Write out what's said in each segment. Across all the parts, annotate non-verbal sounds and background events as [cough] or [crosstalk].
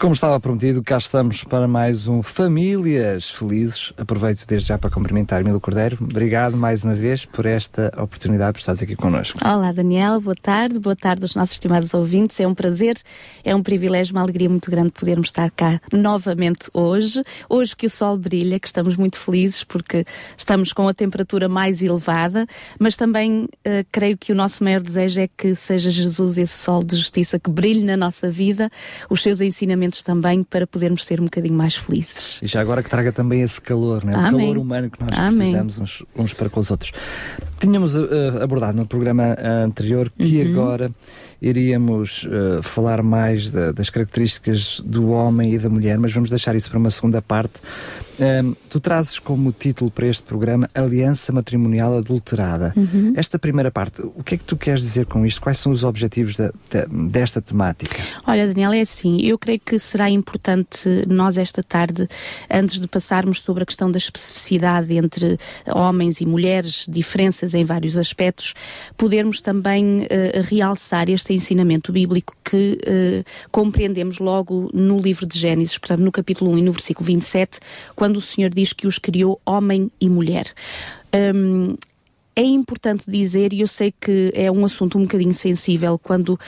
como estava prometido, cá estamos para mais um Famílias Felizes. Aproveito desde já para cumprimentar Milo Cordeiro. Obrigado mais uma vez por esta oportunidade, por estares aqui connosco. Olá, Daniel. Boa tarde. Boa tarde aos nossos estimados ouvintes. É um prazer, é um privilégio, uma alegria muito grande podermos estar cá novamente hoje. Hoje que o sol brilha, que estamos muito felizes porque estamos com a temperatura mais elevada, mas também uh, creio que o nosso maior desejo é que seja Jesus esse sol de justiça que brilhe na nossa vida, os seus ensinamentos também para podermos ser um bocadinho mais felizes. E já agora que traga também esse calor, né? o calor humano que nós Amém. precisamos uns, uns, para com os outros. Tínhamos uh, abordado no programa uh, anterior que uhum. agora iríamos uh, falar mais da, das características do homem e da mulher, mas vamos deixar isso para uma segunda parte. Um, tu trazes como título para este programa Aliança Matrimonial Adulterada. Uhum. Esta primeira parte, o que é que tu queres dizer com isto? Quais são os objetivos de, de, desta temática? Olha, Daniel, é assim, eu creio que será importante nós esta tarde, antes de passarmos sobre a questão da especificidade entre homens e mulheres, diferenças em vários aspectos, podermos também uh, realçar este ensinamento bíblico que uh, compreendemos logo no livro de Gênesis, portanto no capítulo 1 e no versículo 27, quando quando o Senhor diz que os criou homem e mulher. Um, é importante dizer, e eu sei que é um assunto um bocadinho sensível quando uh,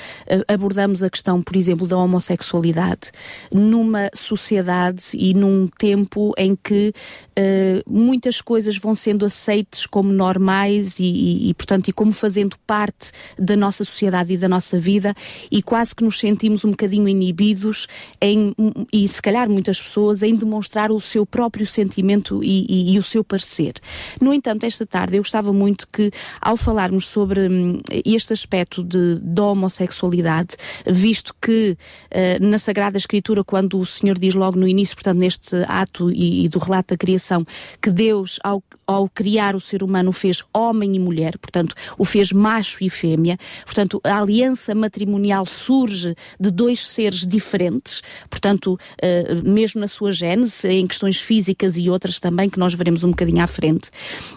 abordamos a questão, por exemplo, da homossexualidade, numa sociedade e num tempo em que uh, muitas coisas vão sendo aceites como normais e, e, e, portanto, e como fazendo parte da nossa sociedade e da nossa vida, e quase que nos sentimos um bocadinho inibidos em, e se calhar muitas pessoas, em demonstrar o seu próprio sentimento e, e o seu parecer. No entanto, esta tarde eu gostava muito que, ao falarmos sobre hum, este aspecto de, da homossexualidade, visto que uh, na Sagrada Escritura, quando o Senhor diz logo no início, portanto, neste ato e, e do relato da criação, que Deus, ao, ao criar o ser humano, fez homem e mulher, portanto, o fez macho e fêmea, portanto, a aliança matrimonial surge de dois seres diferentes, portanto, uh, mesmo na sua gênese, em questões físicas e outras também, que nós veremos um bocadinho à frente.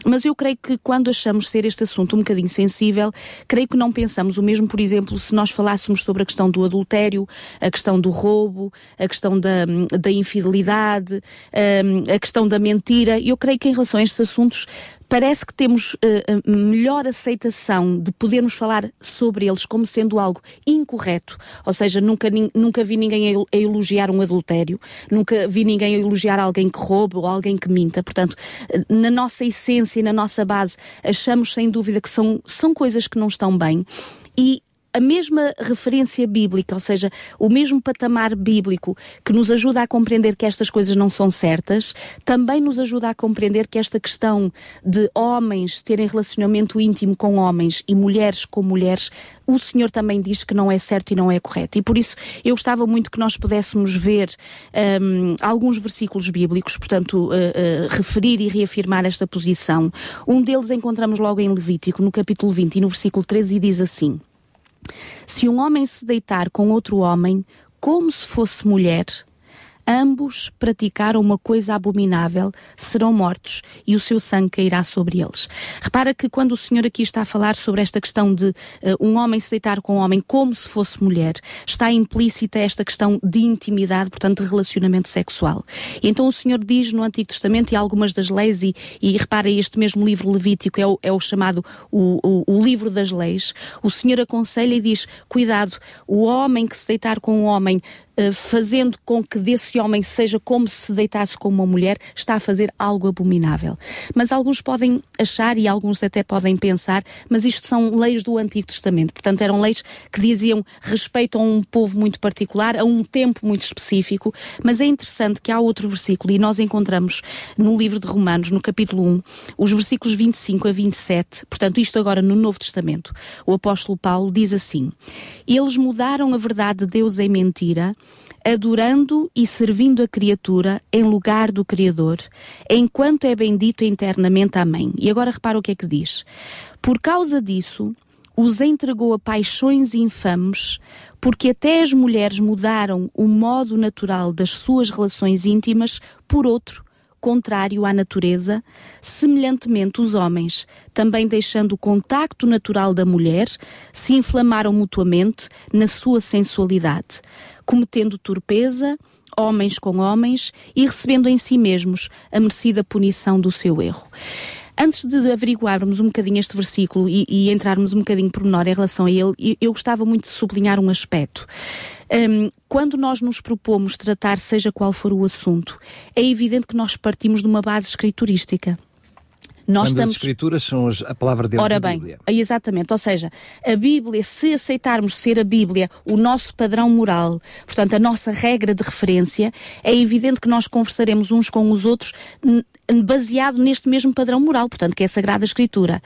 Mas eu creio que quando achamos achamos ser este assunto um bocadinho sensível, creio que não pensamos o mesmo, por exemplo, se nós falássemos sobre a questão do adultério, a questão do roubo, a questão da, da infidelidade, hum, a questão da mentira. Eu creio que em relação a estes assuntos parece que temos uh, melhor aceitação de podermos falar sobre eles como sendo algo incorreto, ou seja, nunca, nunca vi ninguém a elogiar um adultério, nunca vi ninguém a elogiar alguém que rouba ou alguém que minta. Portanto, na nossa essência e na nossa base, achamos sem dúvida que são, são coisas que não estão bem. E a mesma referência bíblica, ou seja, o mesmo patamar bíblico que nos ajuda a compreender que estas coisas não são certas, também nos ajuda a compreender que esta questão de homens terem relacionamento íntimo com homens e mulheres com mulheres, o Senhor também diz que não é certo e não é correto. E por isso eu gostava muito que nós pudéssemos ver um, alguns versículos bíblicos, portanto, uh, uh, referir e reafirmar esta posição. Um deles encontramos logo em Levítico, no capítulo 20 e no versículo 13, e diz assim. Se um homem se deitar com outro homem, como se fosse mulher, ambos praticaram uma coisa abominável, serão mortos e o seu sangue cairá sobre eles. Repara que quando o Senhor aqui está a falar sobre esta questão de uh, um homem se deitar com um homem como se fosse mulher, está implícita esta questão de intimidade, portanto, de relacionamento sexual. E então o Senhor diz no Antigo Testamento e algumas das leis, e, e repara, este mesmo livro Levítico é o, é o chamado o, o, o livro das leis, o Senhor aconselha e diz: cuidado, o homem que se deitar com um homem fazendo com que desse homem seja como se deitasse com uma mulher, está a fazer algo abominável. Mas alguns podem achar e alguns até podem pensar, mas isto são leis do Antigo Testamento. Portanto, eram leis que diziam respeito a um povo muito particular, a um tempo muito específico. Mas é interessante que há outro versículo e nós encontramos no livro de Romanos, no capítulo 1, os versículos 25 a 27. Portanto, isto agora no Novo Testamento. O apóstolo Paulo diz assim: Eles mudaram a verdade de Deus em mentira adorando e servindo a criatura em lugar do Criador, enquanto é bendito eternamente. Amém. E agora repara o que é que diz. Por causa disso, os entregou a paixões infames, porque até as mulheres mudaram o modo natural das suas relações íntimas por outro, contrário à natureza, semelhantemente os homens, também deixando o contacto natural da mulher, se inflamaram mutuamente na sua sensualidade, cometendo torpeza, homens com homens, e recebendo em si mesmos a merecida punição do seu erro. Antes de averiguarmos um bocadinho este versículo e, e entrarmos um bocadinho por menor em relação a ele, eu gostava muito de sublinhar um aspecto. Um, quando nós nos propomos tratar, seja qual for o assunto, é evidente que nós partimos de uma base escriturística. Nós Quando estamos... as escrituras são a palavra de Deus Ora bem, Bíblia. exatamente, ou seja, a Bíblia, se aceitarmos ser a Bíblia o nosso padrão moral, portanto a nossa regra de referência, é evidente que nós conversaremos uns com os outros baseado neste mesmo padrão moral, portanto que é a Sagrada Escritura.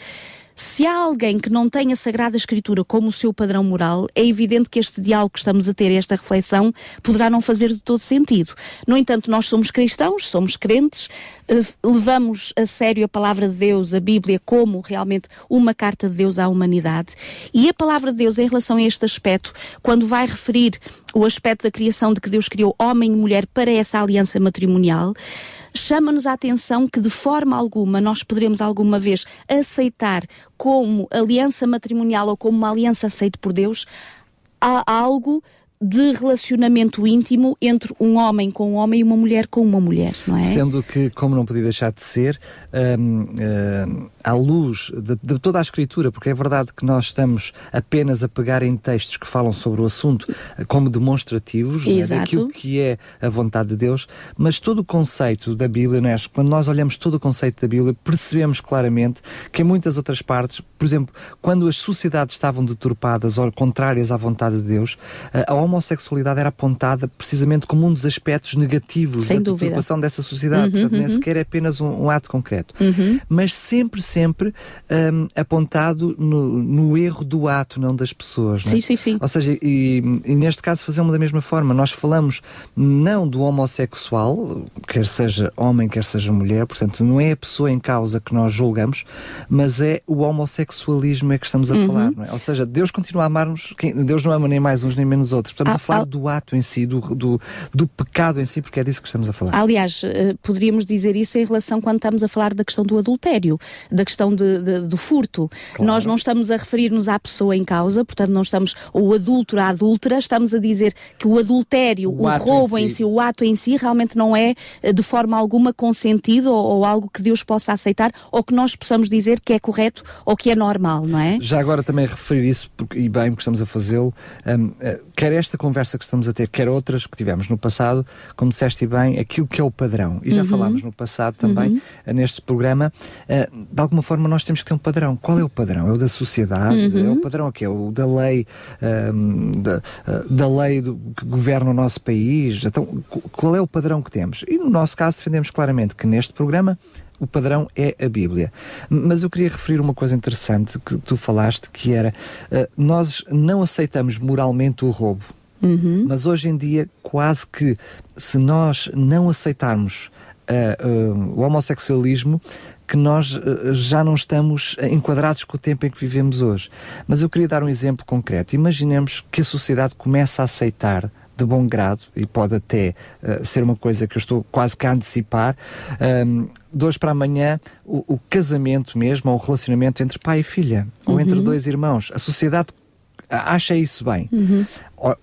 Se há alguém que não tem a Sagrada Escritura como o seu padrão moral, é evidente que este diálogo que estamos a ter, esta reflexão, poderá não fazer de todo sentido. No entanto, nós somos cristãos, somos crentes, eh, levamos a sério a palavra de Deus, a Bíblia, como realmente uma carta de Deus à humanidade. E a palavra de Deus, em relação a este aspecto, quando vai referir o aspecto da criação de que Deus criou homem e mulher para essa aliança matrimonial, chama-nos a atenção que de forma alguma nós poderemos alguma vez aceitar como aliança matrimonial ou como uma aliança aceita por Deus algo de relacionamento íntimo entre um homem com um homem e uma mulher com uma mulher, não é? Sendo que, como não podia deixar de ser, um, um, à luz de, de, toda a escritura, porque é verdade que nós estamos apenas a pegar em textos que falam sobre o assunto como demonstrativos é? daquilo que é a vontade de Deus, mas todo o conceito da Bíblia, não é? quando nós olhamos todo o conceito da Bíblia, percebemos claramente que em muitas outras partes, por exemplo, quando as sociedades estavam deturpadas ou contrárias à vontade de Deus, a homossexualidade era apontada precisamente como um dos aspectos negativos Sem da dúvida. dessa sociedade. Uhum, Portanto, uhum. nem sequer é apenas um, um ato concreto. Uhum. Mas sempre, sempre um, apontado no, no, erro do ato, não das pessoas. Sim, não é? sim, sim. Ou seja, e, e neste caso fazemos da mesma forma. Nós falamos não do homossexual, quer seja homem, quer seja mulher, portanto, não é a pessoa em causa que nós julgamos, mas é o homossexualismo é que estamos a uhum. falar. É? Ou seja, Deus continua a amar-nos, Deus não ama nem mais uns nem menos outros. Estamos ah, a falar ah, do ato em si, do, do, do, pecado em si, porque é disso que estamos a falar. Aliás, eh, poderíamos dizer isso em relação quando estamos a falar da questão do adultério, da questão de, de, do furto. Claro. Nós não estamos a referir-nos à pessoa em causa, portanto, não estamos, o adúltero, a adúltera, estamos a dizer que o adultério, o, o roubo em si. em si. o ato em si, realmente não é eh, de forma alguma consentido ou, ou algo que Deus possa aceitar ou que nós possamos dizer que é correto ou que é normal, não é? Já agora também referir isso, porque, e bem, porque estamos a fazê-lo, um, eh, quer esta conversa que estamos a ter, quer outras que tivemos no passado, como disseste bem, aquilo que é o padrão. E já uhum. falámos no passado também, uhum. Eh, neste programa, uh, alguma forma nós temos que ter um padrão. Qual é o padrão? É o da sociedade? Uhum. É o padrão aqui? É o da lei, um, da, uh, da lei do, que governa o nosso país? Então, qual é o padrão que temos? E no nosso caso defendemos claramente que neste programa o padrão é a Bíblia. Mas eu queria referir uma coisa interessante que tu falaste, que era uh, nós não aceitamos moralmente o roubo. Uhum. Mas hoje em dia, quase que se nós não aceitarmos uh, uh, o homossexualismo, que nós já não estamos enquadrados com o tempo em que vivemos hoje. Mas eu queria dar um exemplo concreto. Imaginemos que a sociedade começa a aceitar de bom grado e pode até uh, ser uma coisa que eu estou quase que a antecipar. Um, de hoje para amanhã, o, o, casamento mesmo, ou o relacionamento entre pai e filha, uhum. ou entre uhum. dois irmãos. A sociedade acha isso bem. Uhum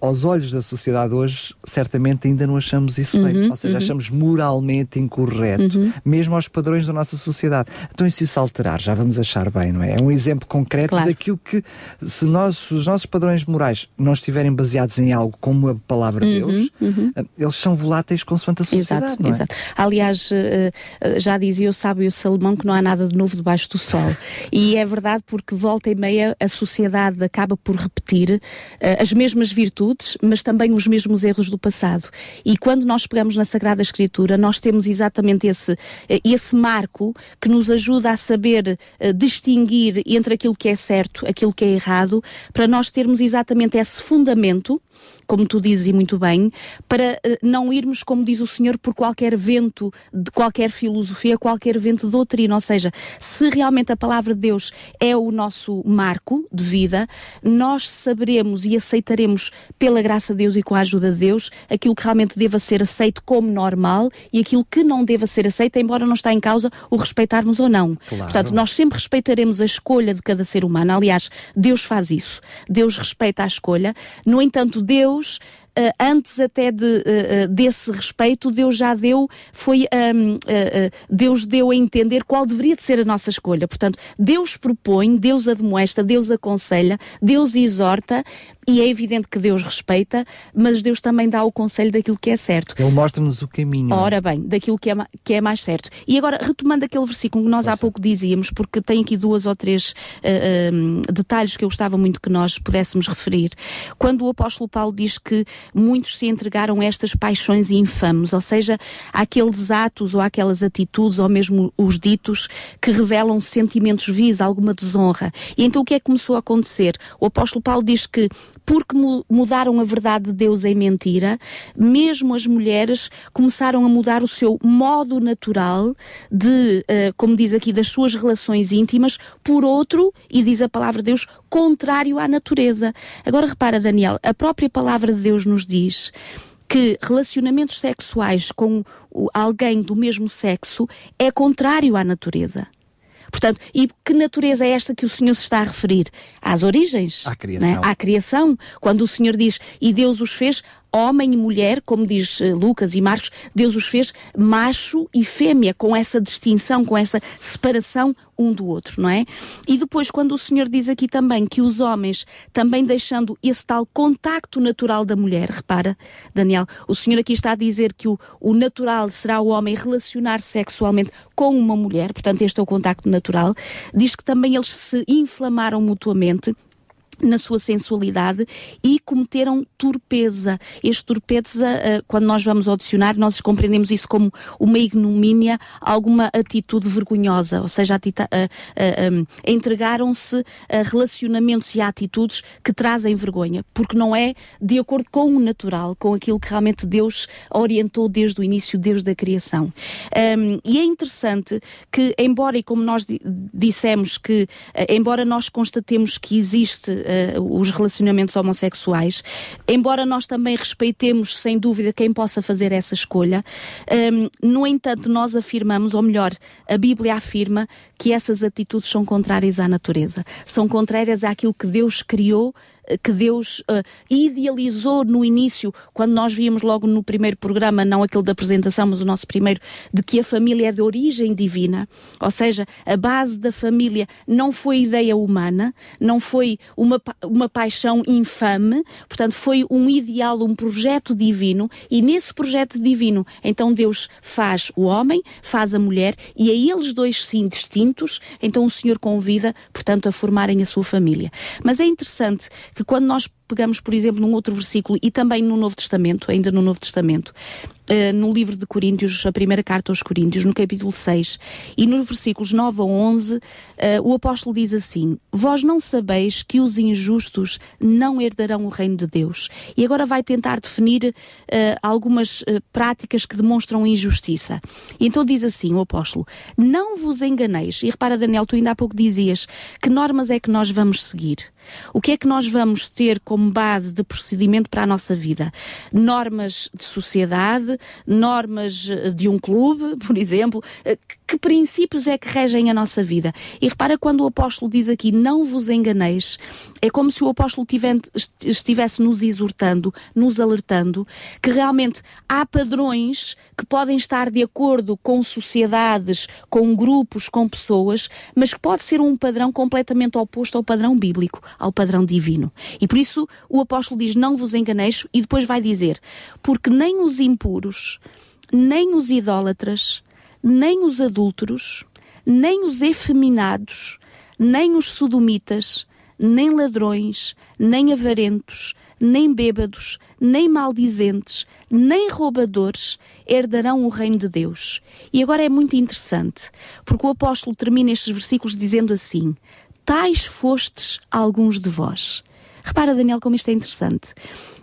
aos olhos da sociedade hoje, certamente ainda não achamos isso uhum, bem. Ou seja, uhum. achamos moralmente incorreto, uhum. mesmo aos padrões da nossa sociedade. Então, e se isso alterar, já vamos achar bem, não é? É um exemplo concreto claro. daquilo que, se, nós, os nossos padrões morais não estiverem baseados em algo como a palavra de uhum, Deus, uhum. Eh, eles são voláteis consoante a sociedade. Exato, é? exato. Aliás, eh, eh, já dizia o sábio Salomão que não há nada de novo debaixo do sol. e é verdade porque volta e meia a sociedade acaba por repetir as mesmas virtudes virtudes, mas também os mesmos erros do passado. E quando nós pegamos na Sagrada Escritura, nós temos exatamente esse, eh, esse marco que nos ajuda a saber uh, distinguir entre aquilo que é certo, aquilo que é errado, para nós termos exatamente esse fundamento como tu dizes e muito bem, para uh, não irmos, como diz o Senhor, por qualquer vento de qualquer filosofia, qualquer vento de doutrina. Ou seja, se realmente a palavra de Deus é o nosso marco de vida, nós saberemos e aceitaremos, pela graça de Deus e com a ajuda de Deus, aquilo que realmente deva ser aceito como normal e aquilo que não deva ser aceito, embora não está em causa o respeitarmos ou não. Claro. Portanto, nós sempre respeitaremos a escolha de cada ser humano. Aliás, Deus faz isso. Deus respeita a escolha. No entanto, Deus uh, antes até de, uh, desse respeito, Deus já deu, foi, um, uh, Deus deu a entender qual deveria de ser a nossa escolha. Portanto, Deus propõe, Deus admoesta, Deus aconselha, Deus exorta, e é evidente que Deus respeita, mas Deus também dá o conselho daquilo que é certo. Ele mostra-nos o caminho. Ora bem, daquilo que é, que é mais certo. E agora, retomando aquele versículo que nós há pouco dizíamos, porque tem aqui duas ou três uh, uh, detalhes que eu gostava muito que nós pudéssemos referir. Quando o apóstolo Paulo diz que muitos se entregaram a estas paixões infames, ou seja, aqueles atos ou aquelas atitudes, ou mesmo os ditos, que revelam sentimentos vis, alguma desonra. E então o que é que começou a acontecer? O apóstolo Paulo diz que porque mudaram a verdade de Deus em mentira, mesmo as mulheres começaram a mudar o seu modo natural de, uh, como diz aqui, das suas relações íntimas, por outro, e diz a palavra de Deus, contrário à natureza. Agora repara, Daniel, a própria palavra de Deus nos diz que relacionamentos sexuais com alguém do mesmo sexo é contrário à natureza. Portanto, e que natureza é esta que o Senhor se está a referir? Às origens. À criação. Né? À criação. Quando o Senhor diz, e Deus os fez homem e mulher, como diz uh, Lucas e Marcos, Deus os fez macho e fêmea, com essa distinção, com essa separação um do outro, não é? E depois, quando o Senhor diz aqui também que os homens, também deixando esse tal contacto natural da mulher, repara, Daniel, o Senhor aqui está a dizer que o, o natural será o homem relacionar sexualmente com uma mulher, portanto, este é o contacto natural. Diz que também eles se inflamaram mutuamente na sua sensualidade e cometeram torpeza. Este torpeza, eh, quando nós vamos ao dicionário, nós compreendemos isso como uma ignomínia, alguma atitude vergonhosa, ou seja, entregaram-se a relacionamentos e a atitudes que trazem vergonha, porque não é de acordo com o natural, com aquilo que realmente Deus orientou desde o início, desde a criação. e é interessante que, embora, e como nós dissemos que, eh, embora nós constatemos que existe uh, os relacionamentos homossexuais, embora nós também respeitemos, sem dúvida, quem possa fazer essa escolha, um, ehm, no entanto, nós afirmamos, ou melhor, a Bíblia afirma que essas atitudes são contrárias à natureza, são contrárias àquilo que Deus criou que Deus uh, idealizou no início, quando nós víamos logo no primeiro programa, não aquele da apresentação, mas o nosso primeiro, de que a família é de origem divina, ou seja, a base da família não foi ideia humana, não foi uma, uma paixão infame, portanto, foi um ideal, um projeto divino, e nesse projeto divino, então Deus faz o homem, faz a mulher, e a eles dois sim distintos, então o Senhor convida, portanto, a formarem a sua família. Mas é interessante que quando nós pegamos, por exemplo, num outro versículo e também no Novo Testamento, ainda no Novo Testamento, uh, no livro de Coríntios, a primeira carta aos Coríntios, no capítulo 6, e nos versículos 9 a 11, uh, o apóstolo diz assim: Vós não sabeis que os injustos não herdarão o reino de Deus. E agora vai tentar definir uh, algumas práticas que demonstram injustiça. E então diz assim o apóstolo: Não vos enganeis. E repara, Daniel, tu ainda há pouco dizias que normas é que nós vamos seguir. O que é que nós vamos ter como base de procedimento para a nossa vida? Normas de sociedade, normas eh, de um clube, por exemplo. Que princípios é que regem a nossa vida? E repara quando o apóstolo diz aqui, não vos enganeis, é como se o apóstolo estivesse nos exortando, nos alertando, que realmente há padrões que podem estar de acordo com sociedades, com grupos, com pessoas, mas que pode ser um padrão completamente oposto ao padrão bíblico ao padrão divino. E por isso o apóstolo diz: Não vos enganeis, e depois vai dizer: Porque nem os impuros, nem os idólatras, nem os adúlteros, nem os efeminados, nem os sodomitas, nem ladrões, nem avarentos, nem bêbados, nem maldizentes, nem roubadores herdarão o reino de Deus. E agora é muito interessante, porque o apóstolo termina estes versículos dizendo assim: tais fostes alguns de vós. Repara, Daniel, como isto é interessante.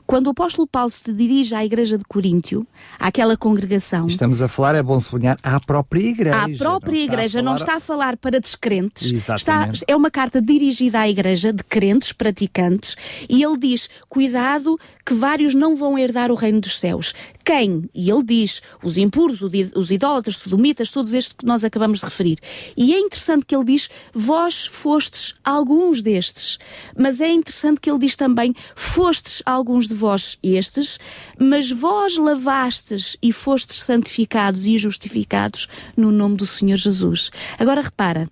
Quando o apóstolo Paulo se dirige à igreja de Coríntio, àquela congregação. Estamos a falar, é bom sublinhar, à própria igreja. À própria não igreja, não está a falar para descrentes. Exatamente. Está, é uma carta dirigida à igreja de crentes, praticantes, e ele diz: cuidado que vários não vão herdar o reino dos céus. Quem? E ele diz: os impuros, os idólatras, sodomitas, todos estes que nós acabamos de referir. E é interessante que ele diz: vós fostes alguns destes. Mas é interessante que ele diz também: fostes alguns de vós estes, mas vós lavastes e fostes santificados e justificados no nome do Senhor Jesus. Agora repara.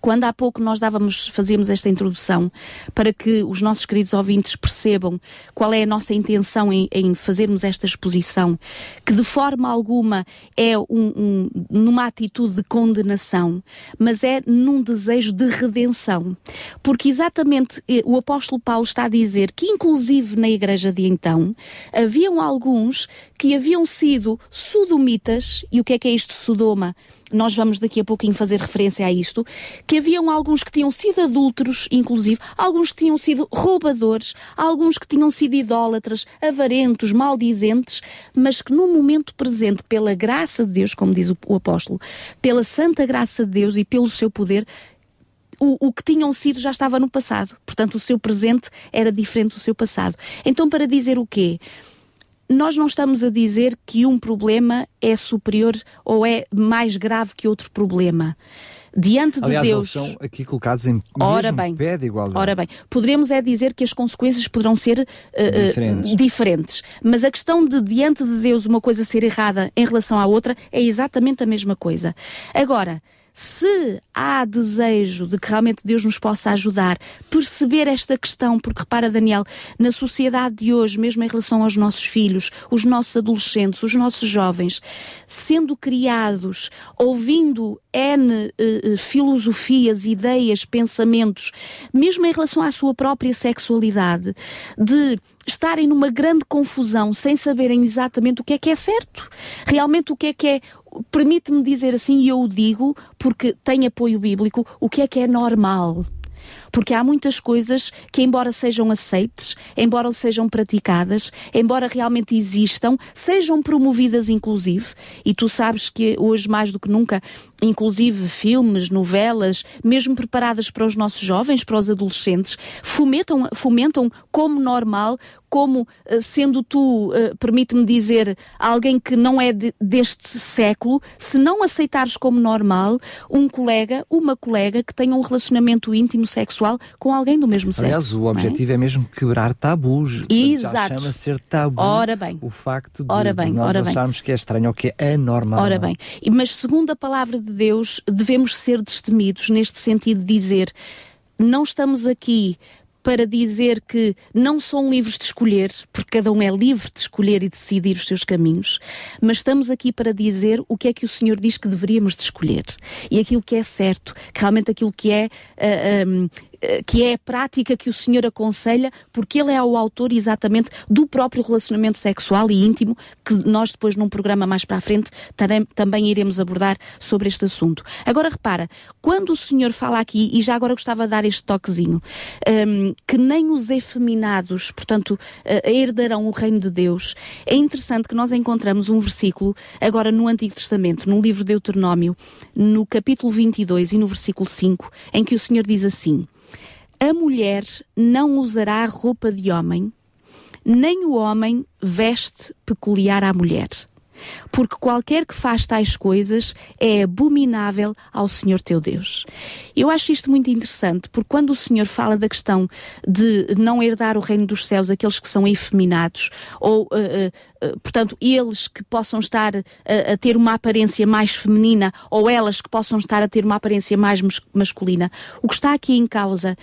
Quando há pouco nós dávamos, fazíamos esta introdução para que os nossos queridos ouvintes percebam qual é a nossa intenção em, em fazermos esta exposição, que de forma alguma é um, um, numa atitude de condenação, mas é num desejo de redenção. Porque exatamente eh, o apóstolo Paulo está a dizer que, inclusive na igreja de então, haviam alguns que haviam sido sodomitas, e o que é que é isto, Sodoma? Nós vamos daqui a pouquinho fazer referência a isto, que haviam alguns que tinham sido adúlteros, inclusive, alguns que tinham sido roubadores, alguns que tinham sido idólatras, avarentos, maldizentes, mas que no momento presente, pela graça de Deus, como diz o, o apóstolo, pela santa graça de Deus e pelo seu poder, o, o, que tinham sido já estava no passado. Portanto, o seu presente era diferente do seu passado. Então, para dizer o quê? Nós não estamos a dizer que um problema é superior ou é mais grave que outro problema. Diante Aliás, de Deus. Eles são aqui colocados em ora bem, pé de igualdade. Ora bem, poderemos é dizer que as consequências poderão ser uh, diferentes. diferentes. Mas a questão de diante de Deus uma coisa ser errada em relação à outra é exatamente a mesma coisa. Agora, se há desejo de que realmente Deus nos possa ajudar, perceber esta questão, porque repara, Daniel, na sociedade de hoje, mesmo em relação aos nossos filhos, os nossos adolescentes, os nossos jovens, sendo criados, ouvindo N uh, filosofias, ideias, pensamentos, mesmo em relação à sua própria sexualidade, de estarem numa grande confusão sem saberem exatamente o que é que é certo, realmente o que é que é permite-me dizer assim, e eu o digo porque tem apoio bíblico, o que é que é normal. Porque há muitas coisas que, embora sejam aceites, embora sejam praticadas, embora realmente existam, sejam promovidas inclusive, e tu sabes que hoje mais do que nunca, inclusive filmes, novelas, mesmo preparadas para os nossos jovens, para os adolescentes, fomentam, fomentam como normal, como eh, sendo tu, eh, permite-me dizer, alguém que não é de, deste século, se não aceitares como normal um colega, uma colega que tenha um relacionamento íntimo sexual sexual com alguém do mesmo sexo. Aliás, o objetivo é? é? mesmo quebrar tabus. Exato. Já chama ser tabu. Ora bem. O facto de, ora bem, de nós ora acharmos bem. que é estranho ou que é anormal. Ora bem. Mas segundo a palavra de Deus, devemos ser destemidos neste sentido de dizer não estamos aqui para dizer que não são livres de escolher, porque cada um é livre de escolher e decidir os seus caminhos, mas estamos aqui para dizer o que é que o Senhor diz que deveríamos de escolher. E aquilo que é certo, que realmente aquilo que é uh, um, eh, que é a prática que o Senhor aconselha, porque Ele é o autor exatamente do próprio relacionamento sexual e íntimo, que nós depois num programa mais para a frente também iremos abordar sobre este assunto. Agora repara, quando o Senhor fala aqui, e já agora gostava de dar este toquezinho, um, que nem os efeminados, portanto, uh, herdarão o reino de Deus, é interessante que nós encontramos um versículo, agora no Antigo Testamento, no livro de Deuteronômio, no capítulo 22 e no versículo 5, em que o Senhor diz assim: a mulher não usará roupa de homem, nem o homem veste peculiar à mulher. Porque qualquer que faz tais coisas é abominável ao Senhor teu Deus. Eu acho isto muito interessante, porque quando o Senhor fala da questão de não herdar o reino dos céus aqueles que são efeminados, ou, uh, uh, portanto, eles que possam estar a ter uma aparência mais feminina, ou elas que possam estar a ter uma aparência mais masculina, o que está aqui em causa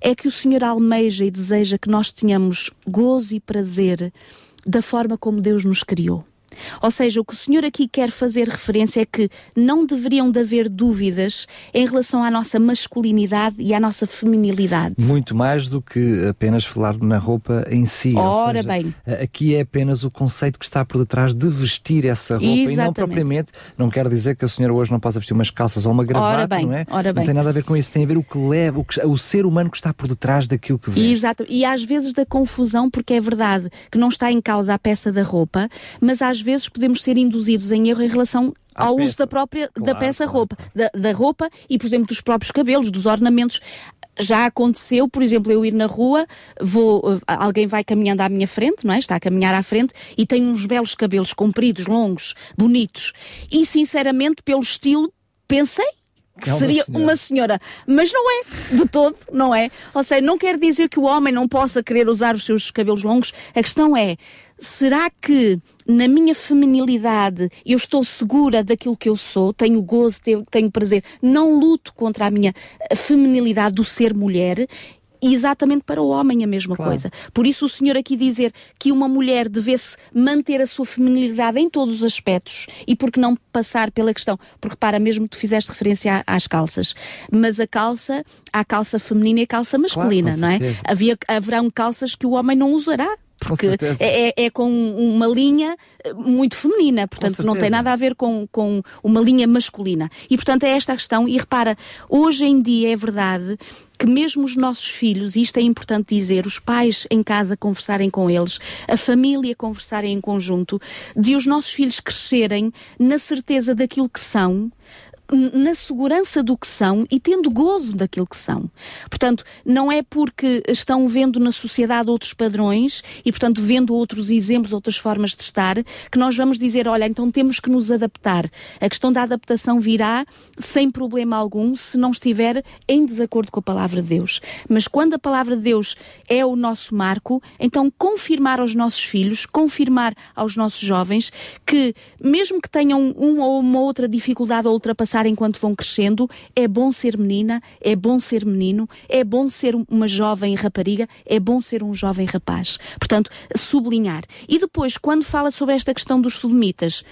é que o Senhor almeja e deseja que nós tenhamos gozo e prazer da forma como Deus nos criou. Ou seja, o que o Senhor aqui quer fazer referência é que não deveriam de haver dúvidas em relação à nossa masculinidade e à nossa feminilidade. Muito mais do que apenas falar na roupa em si. Ora seja, bem. Aqui é apenas o conceito que está por detrás de vestir essa roupa Exatamente. e não propriamente, não quer dizer que a senhora hoje não possa vestir umas calças ou uma gravata, bem, não é? Ora bem. Não tem nada a ver com isso, tem a ver o que leva, o, que, o ser humano que está por detrás daquilo que veste. Exato, e às vezes da confusão, porque é verdade que não está em causa a peça da roupa, mas às vezes podemos ser induzidos em erro em relação ao uso da própria claro, da peça claro. roupa, da, da roupa e, por exemplo, dos próprios cabelos, dos ornamentos já aconteceu, por exemplo, eu ir na rua, vou, alguém vai caminhando à minha frente, não é? Está a caminhar à frente e tem uns belos cabelos compridos, longos, bonitos. E sinceramente, pelo estilo, pensei que é seria uma senhora. uma senhora. Mas não é, de todo, não é? Ou seja, não quer dizer que o homem não possa querer usar os seus cabelos longos. A questão é, será que na minha feminilidade eu estou segura daquilo que eu sou, tenho gozo, tenho prazer, não luto contra a minha feminilidade do ser mulher e exatamente para o homem a mesma claro. coisa. Por isso o Senhor aqui dizer que uma mulher devesse manter a sua feminilidade em todos os aspectos e porque não passar pela questão, porque para mesmo tu fizeste referência às calças, mas a calça, há a calça feminina e a calça masculina, claro, não é? Havia, haverão calças que o homem não usará, porque é, é, é, com uma linha eh, muito feminina, portanto não tem nada a ver com, com uma linha masculina. E portanto é esta a questão. E repara, hoje em dia é verdade que mesmo os nossos filhos, e isto é importante dizer, os pais em casa conversarem com eles, a família conversarem em conjunto, de os nossos filhos crescerem na certeza daquilo que são, na segurança do que são e tendo gozo daquilo que são. Portanto, não é porque estão vendo na sociedade outros padrões e, portanto, vendo outros exemplos, outras formas de estar, que nós vamos dizer, olha, então temos que nos adaptar. A questão da adaptação virá sem problema algum se não estiver em desacordo com a palavra de Deus. Mas quando a palavra de Deus é o nosso marco, então confirmar aos nossos filhos, confirmar aos nossos jovens que, mesmo que tenham uma ou uma outra dificuldade a ultrapassar enquanto vão crescendo. É bom ser menina, é bom ser menino, é bom ser uma jovem rapariga, é bom ser um jovem rapaz. Portanto, sublinhar. E depois, quando fala sobre esta questão dos sodomitas,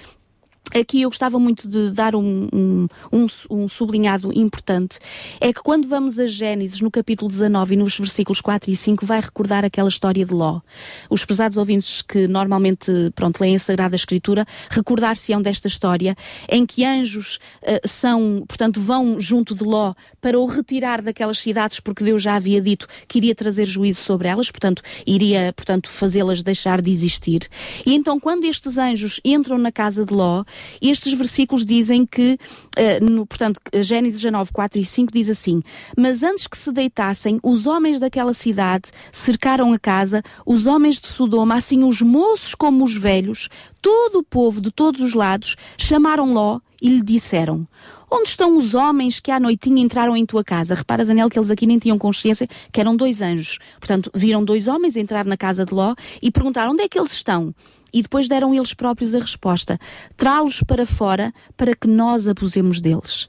Aqui eu gostava muito de dar um, um, um, um, sublinhado importante. É que quando vamos a Gênesis, no capítulo 19 e nos versículos 4 e 5, vai recordar aquela história de Ló. Os prezados ouvintes que normalmente, pronto, leem a Sagrada Escritura, recordar-se-ão desta história em que anjos uh, são, portanto, vão junto de Ló para o retirar daquelas cidades porque Deus já havia dito que iria trazer juízo sobre elas, portanto, iria, portanto, fazê-las deixar de existir. E então, quando estes anjos entram na casa de Ló, estes versículos dizem que, uh, no, portanto, Gênesis 19, 4 e 5 diz assim: Mas antes que se deitassem, os homens daquela cidade cercaram a casa, os homens de Sodoma, assim os moços como os velhos, todo o povo de todos os lados, chamaram Ló e lhe disseram: Onde estão os homens que à noitinha entraram em tua casa? Repara, Daniel, que eles aqui nem tinham consciência que eram dois anjos. Portanto, viram dois homens entrar na casa de Ló e perguntaram: onde é que eles estão? E depois deram eles próprios a resposta: trá-los para fora para que nós abusemos deles.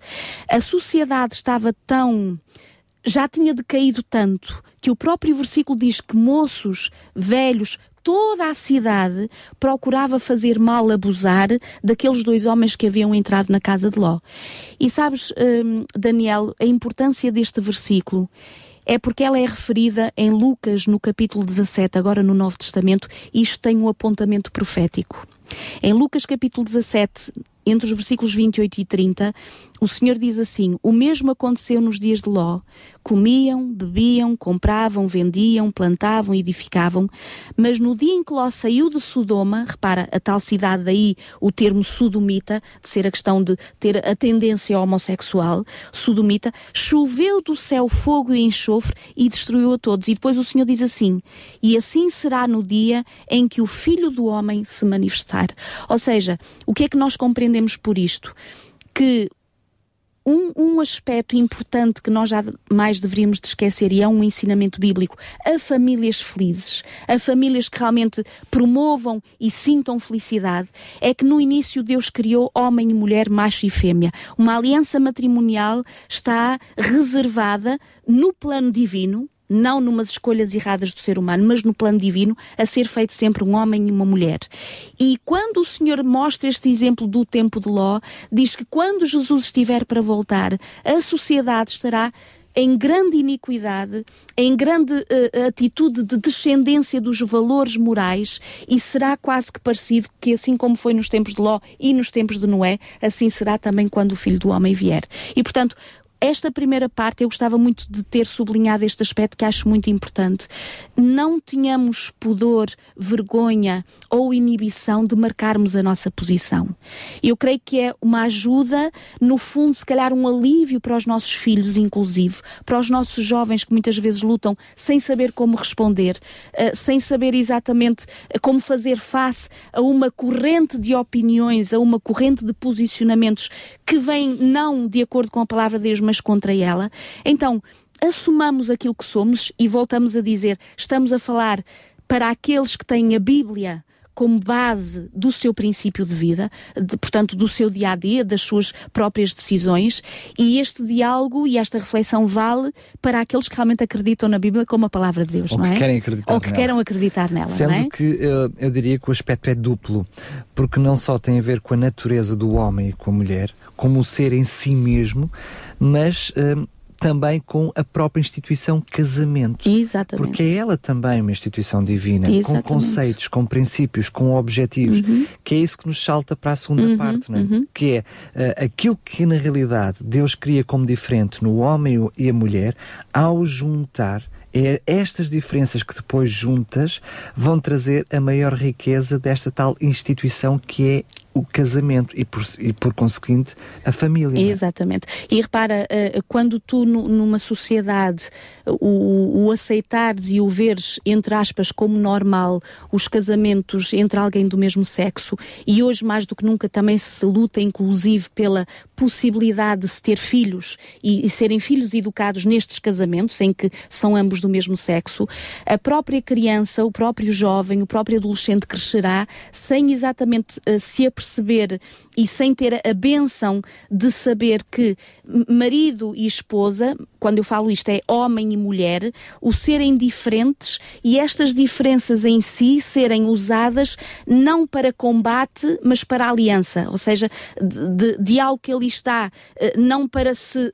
A sociedade estava tão. já tinha decaído tanto que o próprio versículo diz que moços, velhos, toda a cidade procurava fazer mal, abusar daqueles dois homens que haviam entrado na casa de Ló. E sabes, hum, Daniel, a importância deste versículo é porque ela é referida em Lucas, no capítulo 17, agora no Novo Testamento, e isto tem um apontamento profético. Em Lucas capítulo 17, entre os versículos 28 e 30, o Senhor diz assim: O mesmo aconteceu nos dias de Ló. Comiam, bebiam, compravam, vendiam, plantavam, edificavam, mas no dia em que Ló saiu de Sodoma, repara, a tal cidade daí, o termo sodomita, de ser a questão de ter a tendência homossexual, sodomita, choveu do céu fogo e enxofre e destruiu a todos. E depois o Senhor diz assim: E assim será no dia em que o Filho do Homem se manifestar. Ou seja, o que é que nós compreendemos por isto? Que um, um, aspecto importante que nós já mais deveríamos de esquecer e é um ensinamento bíblico a famílias felizes, a famílias que realmente promovam e sintam felicidade, é que no início Deus criou homem e mulher, macho e fêmea. Uma aliança matrimonial está reservada no plano divino, não numas escolhas erradas do ser humano, mas no plano divino, a ser feito sempre um homem e uma mulher. E quando o Senhor mostra este exemplo do tempo de Ló, diz que quando Jesus estiver para voltar, a sociedade estará em grande iniquidade, em grande uh, atitude de descendência dos valores morais e será quase que parecido que assim como foi nos tempos de Ló e nos tempos de Noé, assim será também quando o Filho do Homem vier. E portanto, esta primeira parte eu gostava muito de ter sublinhado este aspecto que acho muito importante. Não tenhamos pudor, vergonha ou inibição de marcarmos a nossa posição. Eu creio que é uma ajuda, no fundo, se calhar um alívio para os nossos filhos, inclusive, para os nossos jovens que muitas vezes lutam sem saber como responder, uh, sem saber exatamente eh, como fazer face a uma corrente de opiniões, a uma corrente de posicionamentos que vem não de acordo com a palavra de Deus, mas contra ela. Então, assumamos aquilo que somos e voltamos a dizer: estamos a falar para aqueles que têm a Bíblia como base do seu princípio de vida, de, portanto, do seu dia a dia, das suas próprias decisões, e este diálogo e esta reflexão vale para aqueles que realmente acreditam na Bíblia como a palavra de Deus, Ou não que é? Querem acreditar Ou que nela. queiram acreditar nela. Sendo é? que eu, eu diria que o aspecto é duplo, porque não só tem a ver com a natureza do homem e com a mulher, como o ser em si mesmo, mas hum, também com a própria instituição casamento. Exatamente. Porque é ela também uma instituição divina, Exatamente. com conceitos, com princípios, com objetivos, Uhum. que é isso que nos salta para a segunda Uhum, parte, não é? uhum. que é eh, aquilo que na realidade Deus cria como diferente no homem e a mulher, ao juntar é estas diferenças que depois juntas vão trazer a maior riqueza desta tal instituição que é o casamento e por, e por conseguinte a família. é? Exatamente. E repara, eh, quando tu nu- numa sociedade o, o aceitares e o veres, entre aspas, como normal os casamentos entre alguém do mesmo sexo, e hoje mais do que nunca também se luta inclusive pela possibilidade de se ter filhos e, e serem filhos educados nestes casamentos em que são ambos do mesmo sexo, a própria criança, o próprio jovem, o próprio adolescente crescerá sem exatamente eh, se aperceber perceber e sem ter a benção de saber que marido e esposa, quando eu falo isto é homem e mulher, o serem diferentes e estas diferenças em si serem usadas não para combate, mas para aliança, ou seja, de, de- de algo que ali está, eh, não para se eh,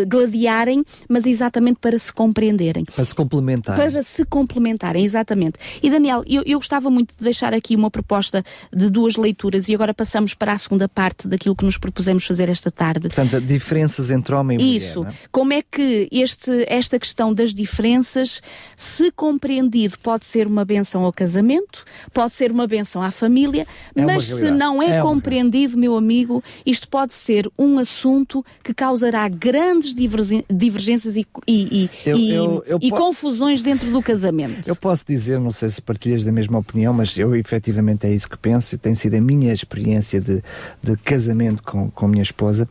eh, gladiarem, mas exatamente para se compreenderem. Para se complementar. Para se complementarem, exatamente. E Daniel, eu, eu gostava muito de deixar aqui uma proposta de duas leituras e agora passamos para a segunda parte daquilo que nos propusemos fazer esta tarde. Portanto, diferenças entre homem e Isso. mulher. não é? Como é que este, esta questão das diferenças, se compreendido, pode ser uma benção ao casamento, pode ser uma benção à família, É mas se não é, É compreendido, meu amigo, isto pode ser um assunto que causará grandes divergências e, e, e, Eu- eu- eu e confusões dentro do casamento. Eu posso dizer, não sei se partilhas da mesma opinião, mas eu efetivamente é isso que penso e tem sido a minha experiência de, de casamento com, com a minha esposa,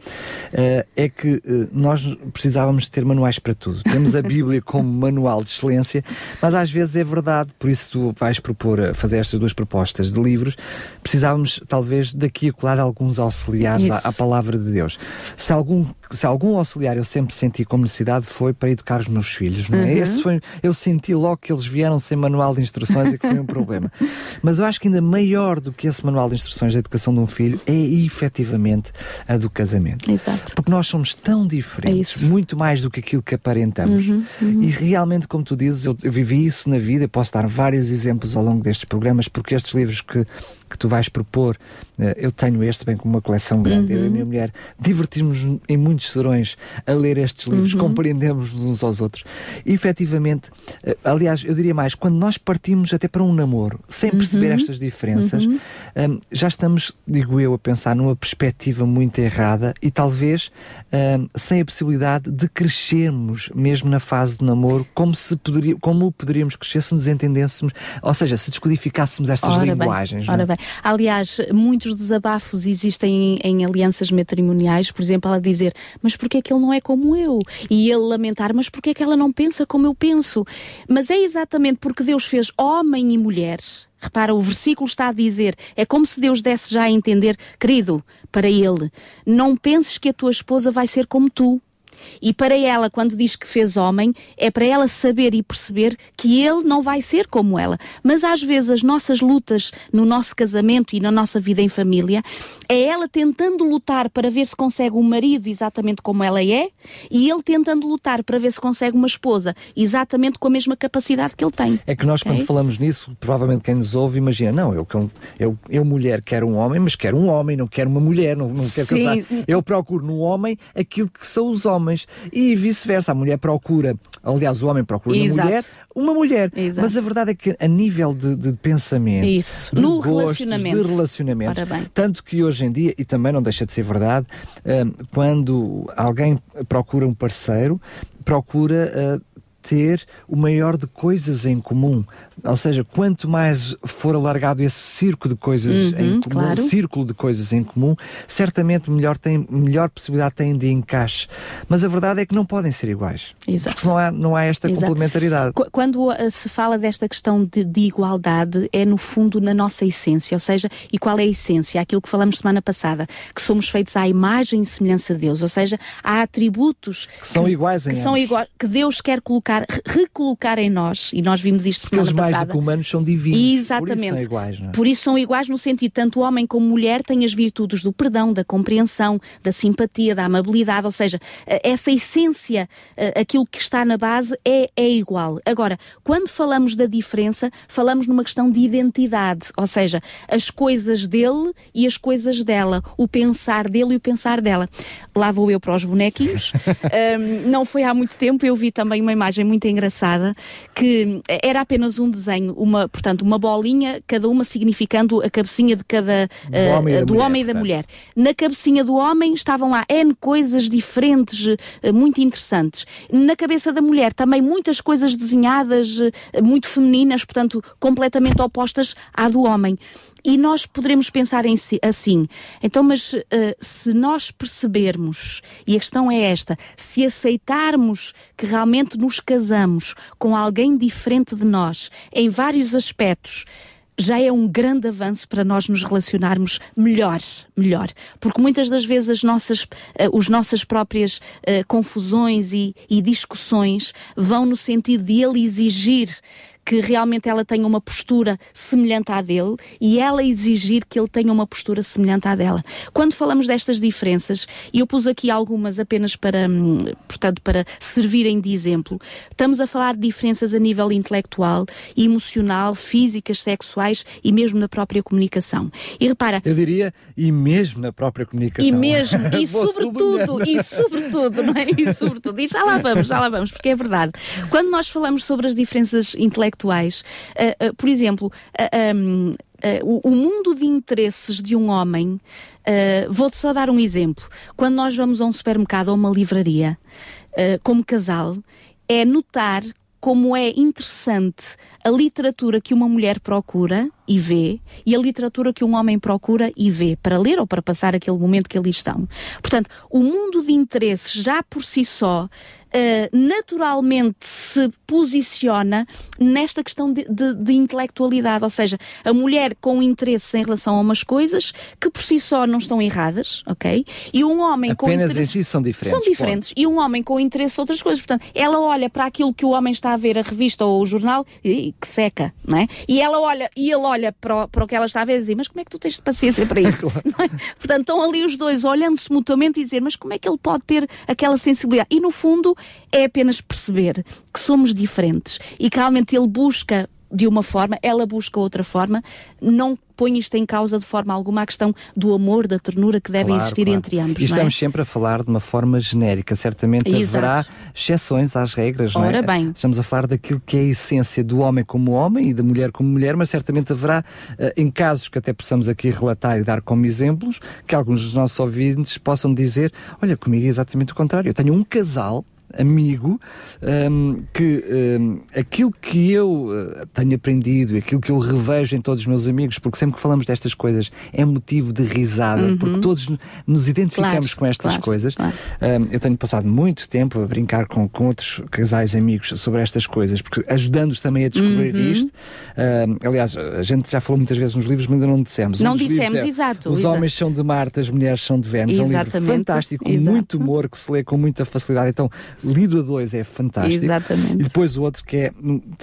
eh, é que eh, nós precisávamos ter manuais para tudo. Temos a Bíblia [laughs] como manual de excelência, mas às vezes é verdade, por isso tu vais propor fazer estas duas propostas de livros, precisávamos talvez daqui a colar alguns auxiliares à, à palavra de Deus. Se algum, se algum auxiliar eu sempre senti como necessidade foi para educar os meus filhos, não é? Uhum. Esse foi, eu senti logo que eles vieram sem manual de instruções e que foi um problema. [laughs] Mas eu acho que ainda maior do que esse manual de instruções da educação de um filho é efetivamente a do casamento. Exato. Porque nós somos tão É diferentes, isso. muito mais do que aquilo que aparentamos. Uhum, uhum. E realmente, como tu dizes, eu, eu vivi isso na vida, eu posso dar vários exemplos ao longo destes programas, porque estes livros que, que tu vais propor, eh, eu tenho este bem como uma coleção grande. Eu e a Uhum. minha mulher divertimos em muitos serões a ler estes livros, Uhum. compreendemos uns aos outros. E efetivamente, eh, aliás, eu diria mais, quando nós partimos até para um namoro, sem perceber Uhum. estas diferenças, Uhum. hum, já estamos, digo eu, a pensar numa perspectiva muito errada e talvez hum, sem a possibilidade de crescermos mesmo na fase de namoro, como se poderia, como poderíamos crescer se nos entendêssemos, ou seja, se descodificássemos estas Ora bem, linguagens. não é? ora bem. Aliás, muitos desabafos existem em, em alianças matrimoniais, por exemplo, ela dizer, mas porquê é que ele não é como eu? E ele lamentar, mas porquê é que ela não pensa como eu penso? Mas é exatamente porque Deus fez homem e mulher. Repara, o versículo está a dizer, é como se Deus desse já a entender, querido, para ele, não penses que a tua esposa vai ser como tu. E para ela, quando diz que fez homem, é para ela saber e perceber que ele não vai ser como ela. Mas às vezes as nossas lutas no nosso casamento e na nossa vida em família é ela tentando lutar para ver se consegue um marido exatamente como ela é e ele tentando lutar para ver se consegue uma esposa exatamente com a mesma capacidade que ele tem. É que nós, okay? quando falamos nisso, provavelmente quem nos ouve imagina, não, eu, eu, eu mulher quero um homem, mas quero um homem, não quero uma mulher, não, não quero Sim. casar. Eu procuro no homem aquilo que são os homens e vice-versa. A mulher procura, aliás, o homem procura Exato. na mulher uma mulher. Exato. Mas a verdade é que a nível de, de pensamento, Isso. de no gostos, relacionamento. de relacionamento, tanto que hoje em dia, e também não deixa de ser verdade, uh, quando alguém procura um parceiro, procura uh, ter o maior de coisas em comum. Ou seja, quanto mais for alargado esse círculo de coisas uhum, em comum, claro. círculo de coisas em comum, certamente melhor, tem, melhor possibilidade tem de encaixe. Mas a verdade é que não podem ser iguais. Exato. Porque não há, não há esta Exato. complementaridade. Quando uh, se fala desta questão de, de, igualdade, é no fundo na nossa essência. Ou seja, e qual é a essência? Aquilo que falamos semana passada, que somos feitos à imagem e semelhança de Deus. Ou seja, há atributos que são iguais em que, são iguais, que Deus quer colocar colocar, recolocar em nós, e nós vimos isto semana passada. Mais do que humanos são divinos. Exatamente. Por isso são iguais, não é? Por isso são iguais no sentido, tanto homem como mulher têm as virtudes do perdão, da compreensão, da simpatia, da amabilidade, ou seja, eh, essa essência, eh, aquilo que está na base é, é igual. Agora, quando falamos da diferença, falamos numa questão de identidade, ou seja, as coisas dele e as coisas dela, o pensar dele e o pensar dela. Lá vou eu para os bonequinhos. [laughs] um, não foi há muito tempo, eu vi também uma imagem muito engraçada que era apenas um desenho, uma, portanto, uma bolinha, cada uma significando a cabecinha de cada do homem, e, do mulher, homem e da mulher. Na cabecinha do homem estavam lá N coisas diferentes, uh, muito interessantes. Na cabeça da mulher também muitas coisas desenhadas, uh, muito femininas, portanto, completamente opostas à do homem. E nós poderemos pensar em si, assim, então, mas uh, se nós percebermos, e a questão é esta, se aceitarmos que realmente nos casamos com alguém diferente de nós, em vários aspectos, já é um grande avanço para nós nos relacionarmos melhor, melhor. Porque muitas das vezes as nossas, uh, os nossas próprias uh, confusões e, e discussões vão no sentido de ele exigir que realmente ela tenha uma postura semelhante à dele e ela exigir que ele tenha uma postura semelhante à dela. Quando falamos destas diferenças, e eu pus aqui algumas apenas para, hum, portanto, para servirem de exemplo, estamos a falar de diferenças a nível intelectual, emocional, físicas, sexuais e mesmo na própria comunicação. E repara. Eu diria, e mesmo na própria comunicação. E mesmo, [laughs] e sobretudo, e sobretudo, não é? E sobretudo. E já lá vamos, já lá vamos, porque é verdade. Quando nós falamos sobre as diferenças intelectuais, intelectuais. Uh, uh, por exemplo, um, o, o, mundo de interesses de um homem. Vou-te só dar um exemplo. Quando nós vamos a um supermercado ou uma livraria, como casal, é notar como é interessante a literatura que uma mulher procura e vê e a literatura que um homem procura e vê para ler ou para passar aquele momento que ali estão. Portanto, o mundo de interesses já por si só naturalmente se posiciona nesta questão de, de, de, intelectualidade, ou seja, a mulher com interesse em relação a umas coisas que por si só não estão erradas, ok? E um homem Apenas com interesse... em si são diferentes. São diferentes. E um homem com interesse em outras coisas. Portanto, ela olha para aquilo que o homem está a ver, a revista ou o jornal, e que seca, não é? E ela olha, e ele olha para o, para o que ela está a ver e diz, mas como é que tu tens de paciência para isso? [laughs] é? Portanto, estão ali os dois olhando-se mutuamente e dizer, mas como é que ele pode ter aquela sensibilidade? E no fundo, é apenas perceber que somos diferentes e que realmente ele busca de uma forma, ela busca outra forma, não põe isto em causa de forma alguma a questão do amor, da ternura que deve claro, existir claro. entre ambos. E é? estamos é? sempre a falar de uma forma genérica, certamente Exato. haverá exceções às regras, Ora não é? bem. Estamos a falar daquilo que é a essência do homem como homem e da mulher como mulher, mas certamente haverá, eh, em casos que até possamos aqui relatar e dar como exemplos, que alguns dos nossos ouvintes possam dizer: Olha, comigo é exatamente o contrário. Eu tenho um casal amigo, um, que um, aquilo que eu uh, tenho aprendido, aquilo que eu revejo em todos os meus amigos, porque sempre que falamos destas coisas é motivo de risada, uhum. porque todos nos identificamos claro, com estas claro, coisas. Claro. Um, eu tenho passado muito tempo a brincar com, com outros casais amigos sobre estas coisas, porque ajudando-os também a descobrir uhum. isto. aliás, a gente já falou muitas vezes nos livros, mas ainda não dissemos. Não um dissemos, é, exato. Os exato. homens são de Marte, as mulheres são de Vênus. Exatamente. É um livro fantástico, com muito humor, que se lê com muita facilidade. Então, lido a dois é fantástico. Exatamente. E depois o outro que é,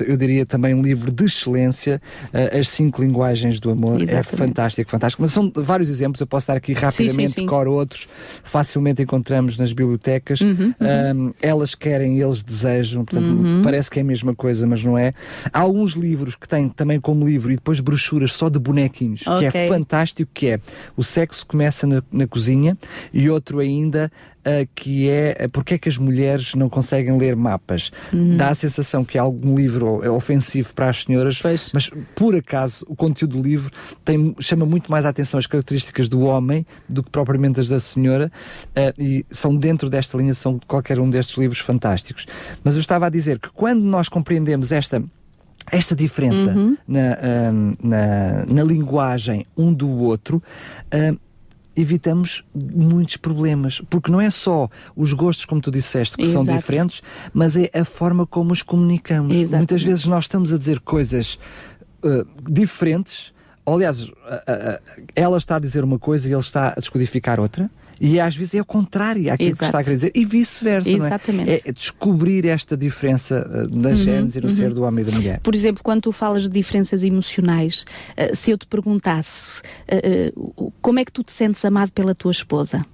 eu diria também um livro de excelência, uh, As Cinco Linguagens do Amor. É Exatamente. É fantástico, fantástico. Mas são vários exemplos, eu posso dar aqui rapidamente, sim, sim, sim. cor outros, facilmente encontramos nas bibliotecas. Uhum, uhum. Um, elas querem, eles desejam, portanto, uhum. parece que é a mesma coisa, mas não é. Há alguns livros que têm também como livro e depois brochuras só de bonequinhos, okay. que é fantástico, que é O Sexo Começa na, na Cozinha e outro ainda uh, que é porque é que as mulheres não conseguem ler mapas. Uhum. Dá a sensação que é algum livro é ofensivo para as senhoras, pois. mas por acaso o conteúdo do livro tem, chama muito mais a atenção as características do homem do que propriamente as da senhora uh, e são dentro desta linha, são qualquer um destes livros fantásticos. Mas eu estava a dizer que quando nós compreendemos esta esta diferença uhum. na, na, na, linguagem um do outro, uh, evitamos muitos problemas. Porque não é só os gostos, como tu disseste, que Exato. são diferentes, mas é a forma como os comunicamos. Exatamente. Muitas vezes nós estamos a dizer coisas uh, diferentes. Aliás, uh, uh, ela está a dizer uma coisa e ele está a descodificar outra. E às vezes é o contrário àquilo Exato. que está a querer dizer. E vice-versa, Exatamente. É? é? descobrir esta diferença uh, da uhum, gênese no uhum. ser do homem e da mulher. Por exemplo, quando tu falas de diferenças emocionais, uh, se eu te perguntasse uh, como é que tu te sentes amado pela tua esposa?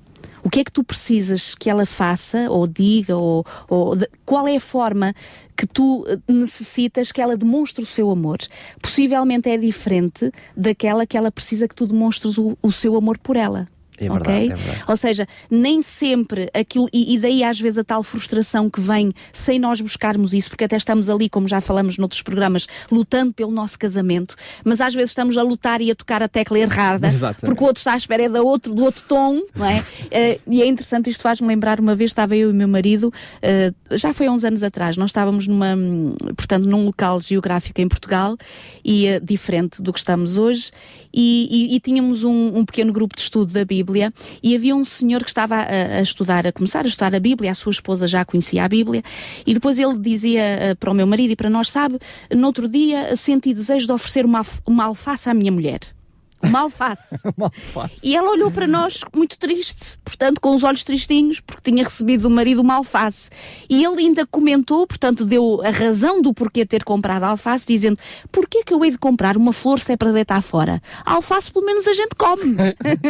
O que é que tu precisas que ela faça ou diga ou, ou de, qual é a forma que tu necessitas que ela demonstre o seu amor? Possivelmente é diferente daquela que ela precisa que tu demonstres o, o seu amor por ela. É verdade, okay? é verdade. Ou seja, nem sempre aquilo, e, e, daí às vezes a tal frustração que vem sem nós buscarmos isso, porque até estamos ali, como já falamos noutros programas, lutando pelo nosso casamento, mas às vezes estamos a lutar e a tocar a tecla errada, porque o outro está à espera do outro, do outro tom, não é? uh, [laughs] e é interessante, isto faz-me lembrar, uma vez estava eu e o meu marido, uh, já foi há uns anos atrás, nós estávamos numa, portanto, num local geográfico em Portugal, e uh, diferente do que estamos hoje, e, e, e tínhamos um, um pequeno grupo de estudo da Bíblia Bíblia e havia um senhor que estava a, a, estudar, a começar a estudar a Bíblia, a sua esposa já conhecia a Bíblia, e depois ele dizia uh, para o meu marido e para nós, sabe, no outro dia senti desejo de oferecer uma, uma alface à minha mulher uma alface. uma alface. E ela olhou para nós muito triste, portanto, com os olhos tristinhos, porque tinha recebido do marido uma alface. E ele ainda comentou, portanto, deu a razão do porquê ter comprado a alface, dizendo: porquê que eu hei de comprar uma flor se é para deitar fora? A alface, pelo menos, a gente come. [laughs]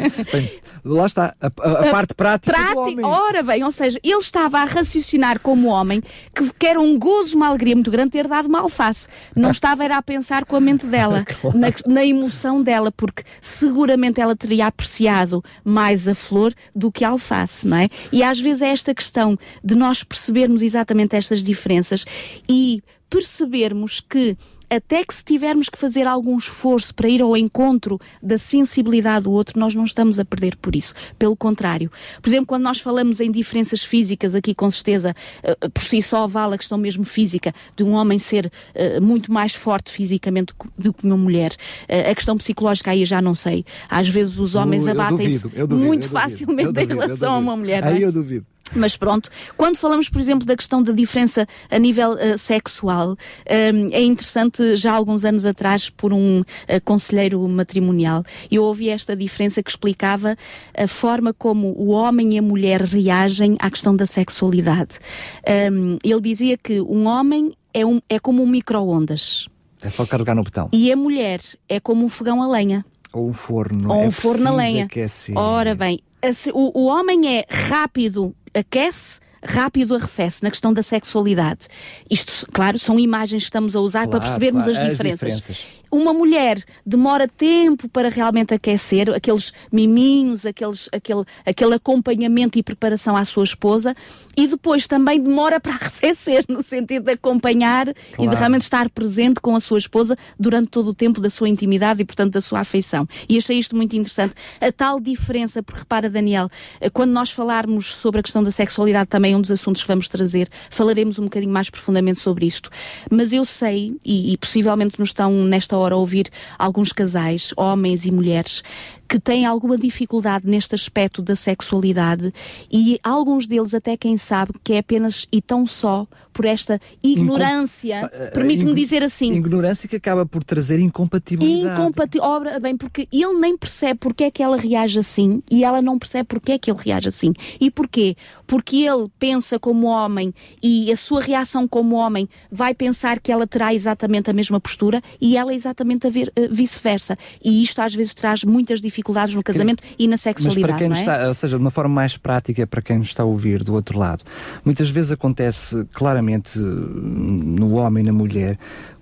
[laughs] bem, lá está, a, a, a parte prática. Prática, ora bem, ou seja, ele estava a raciocinar como homem que, que era um gozo, uma alegria muito grande ter dado uma alface. Não [laughs] estava era a pensar com a mente dela, claro. na, na emoção dela, porque porque seguramente ela teria apreciado mais a flor do que a alface, não é? E às vezes é esta questão de nós percebermos exatamente estas diferenças e percebermos que até que se tivermos que fazer algum esforço para ir ao encontro da sensibilidade do outro, nós não estamos a perder por isso. Pelo contrário. Por exemplo, quando nós falamos em diferenças físicas, aqui com certeza, uh, por si só vale a questão mesmo física, de um homem ser uh, muito mais forte fisicamente do que uma mulher. Uh, a questão psicológica aí eu já não sei. Às vezes os homens abatem-se muito facilmente em relação a uma mulher. Aí é? eu duvido. Mas pronto, quando falamos, por exemplo, da questão da diferença a nível uh, sexual, um, é interessante, já há alguns anos atrás, por um uh, conselheiro matrimonial, eu ouvi esta diferença que explicava a forma como o homem e a mulher reagem à questão da sexualidade. Um, ele dizia que um homem é, um, é como um micro-ondas. É só carregar no botão. E a mulher é como um fogão a lenha. Ou um forno. Ou um é forno a lenha. Aquecer. Ora bem, o, o homem é rápido aquece, rápido arrefece na questão da sexualidade. Isto, claro, são imagens que estamos a usar claro, para percebermos claro, as, diferenças. as, diferenças. Uma mulher demora tempo para realmente aquecer, aqueles miminhos, aqueles, aquele, aquele acompanhamento e preparação à sua esposa, e depois também demora para [laughs] arrefecer, no sentido de acompanhar claro. e de realmente estar presente com a sua esposa durante todo o tempo da sua intimidade e, portanto, da sua afeição. E achei isto muito interessante. A tal diferença, porque repara, Daniel, eh, quando nós falarmos sobre a questão da sexualidade, também é um dos assuntos que vamos trazer, falaremos um bocadinho mais profundamente sobre isto. Mas eu sei, e, e possivelmente nos estão nesta hora ouvir alguns casais, homens e mulheres, que têm alguma dificuldade neste aspecto da sexualidade e alguns deles até quem sabe que é apenas e tão só por esta ignorância, Incom... Eh, permite-me dizer assim. Ignorância que acaba por trazer incompatibilidade. Incompati... Obra, bem, porque ele nem percebe porque é que ela reage assim e ela não percebe porque é que ele reage assim. E porquê? Porque ele pensa como homem e a sua reação como homem vai pensar que ela terá exatamente a mesma postura e ela exatamente a ver, uh, vice-versa. E isto às vezes traz muitas dificuldades dificuldades no casamento e na sexualidade. Mas para quem é? está, ou seja, de uma forma mais prática para quem nos está a ouvir do outro lado, muitas vezes acontece claramente no homem e na mulher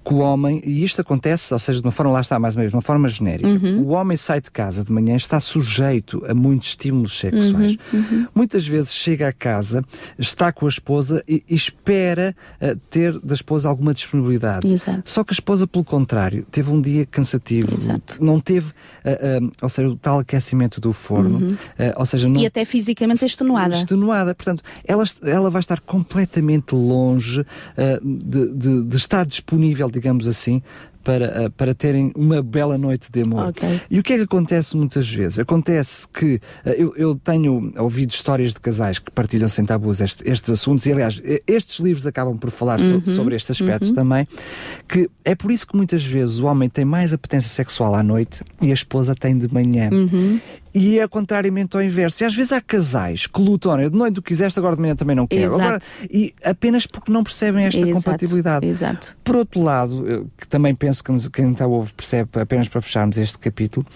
que o homem, e isto acontece, ou seja, de uma forma, lá está mais ou menos, de uma forma genérica, uhum. o homem sai de casa de manhã está sujeito a muitos estímulos sexuais. Uhum. Uhum. Muitas vezes chega a casa, está com a esposa e, e espera uh, ter da esposa alguma disponibilidade. Exato. Só que a esposa, pelo contrário, teve um dia cansativo, Exato. não teve, uh, uh, ou seja, o tal aquecimento do forno, uhum. ou seja, não, e até fisicamente extenuada. Extenuada, portanto, ela, ela vai estar completamente longe de, de, de estar disponível digamos assim, para, uh, para terem uma bela noite de amor. Okay. E o que é que acontece muitas vezes? Acontece que uh, eu, eu, tenho ouvido histórias de casais que partilham sem tabus este, estes assuntos, e aliás, estes livros acabam por falar uhum. so, sobre estes aspectos uhum. também, que é por isso que muitas vezes o homem tem mais apetência sexual à noite e a esposa tem de manhã. Uhum. E é contrariamente ao inverso. E às vezes há casais que lutam, de noite tu quiseste, agora de manhã também não quero. Agora, e apenas porque não percebem esta Exato. compatibilidade. Exato. Por outro lado, que também penso que quem está a ouvir percebe, apenas para fecharmos este capítulo,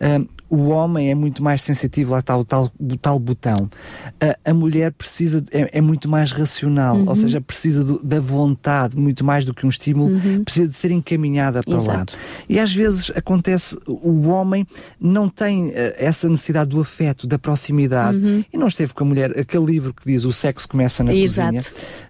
uh, o homem é muito mais sensitivo, lá está o tal, o tal botão. A, a mulher precisa, é, é, muito mais racional, uhum. ou seja, precisa do, da vontade, muito mais do que um estímulo, uhum. precisa de ser encaminhada para Exato. lá. E às vezes acontece, o homem não tem uh, essa necessidade do afeto, da proximidade, uhum. e não esteve com a mulher, aquele livro que diz o sexo começa na Exato. cozinha.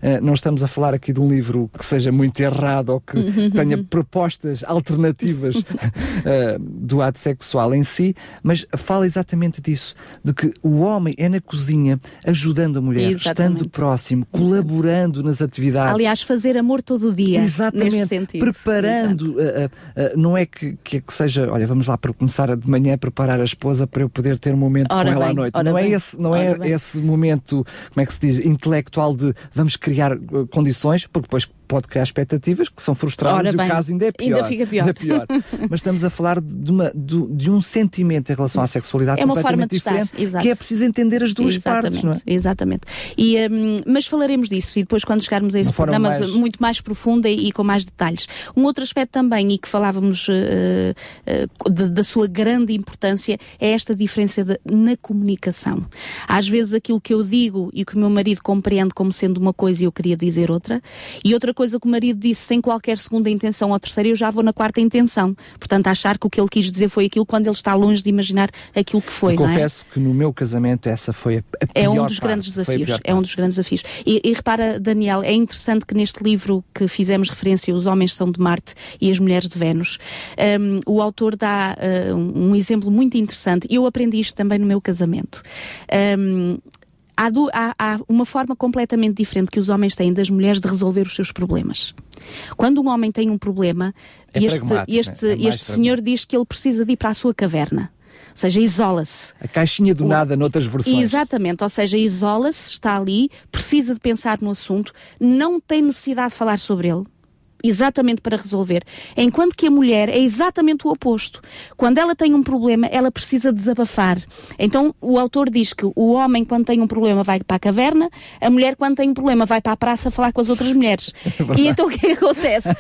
Uh, não estamos a falar aqui de um livro que seja muito errado ou que uhum. tenha propostas alternativas uh, [laughs] do ato sexual em si, mas fala exatamente disso, de que o homem é na cozinha ajudando a mulher, exatamente. estando próximo, colaborando nas atividades. Aliás, fazer amor todo o dia. Exatamente. Preparando, uh, uh, não é que, que, seja, olha, vamos lá para começar de manhã a preparar a esposa para eu poder ter um momento ora com ela bem, à noite. Não é, esse, não é esse momento, como é que se diz, intelectual de vamos criar condições, porque depois pode criar expectativas que são frustradas e o caso ainda é pior. Ainda fica pior. Ainda pior. [laughs] Mas estamos a falar de, uma, de, de, um sentimento em relação à sexualidade é uma forma de diferente, estar. que é preciso entender as duas Exatamente. partes, não é? Exatamente. E, um, mas falaremos disso e depois quando chegarmos a esse programa mais... muito mais profunda e, e, com mais detalhes. Um outro aspecto também, e que falávamos uh, uh, de, da sua grande importância, é esta diferença de, na comunicação. Às vezes aquilo que eu digo e que o meu marido compreende como sendo uma coisa e eu queria dizer outra, e outra coisa que o marido disse sem qualquer segunda intenção ou terceira, eu já vou na quarta intenção. Portanto, achar que o que ele quis dizer foi aquilo quando ele está longe de imaginar aquilo que foi. Eu é? confesso é? que no meu casamento essa foi a, a É um dos parte, grandes desafios. É um dos grandes desafios. E, e, repara, Daniel, é interessante que neste livro que fizemos referência, Os Homens são de Marte e as Mulheres de Vênus, um, o autor dá uh, um exemplo muito interessante. Eu aprendi isto também no meu casamento. Um, há, do, há, há, uma forma completamente diferente que os homens têm das mulheres de resolver os seus problemas. Quando um homem tem um problema, é este, este, é este senhor diz que ele precisa de ir para a sua caverna. Ou seja, isola-se. A caixinha do o... nada noutras versões. Exatamente, ou seja, isola-se, está ali, precisa de pensar no assunto, não tem necessidade de falar sobre ele exatamente para resolver. Enquanto que a mulher é exatamente o oposto. Quando ela tem um problema, ela precisa desabafar. Então o autor diz que o homem, quando tem um problema, vai para a caverna, a mulher, quando tem um problema, vai para a praça falar com as outras mulheres. É [laughs] e então o que, é que acontece?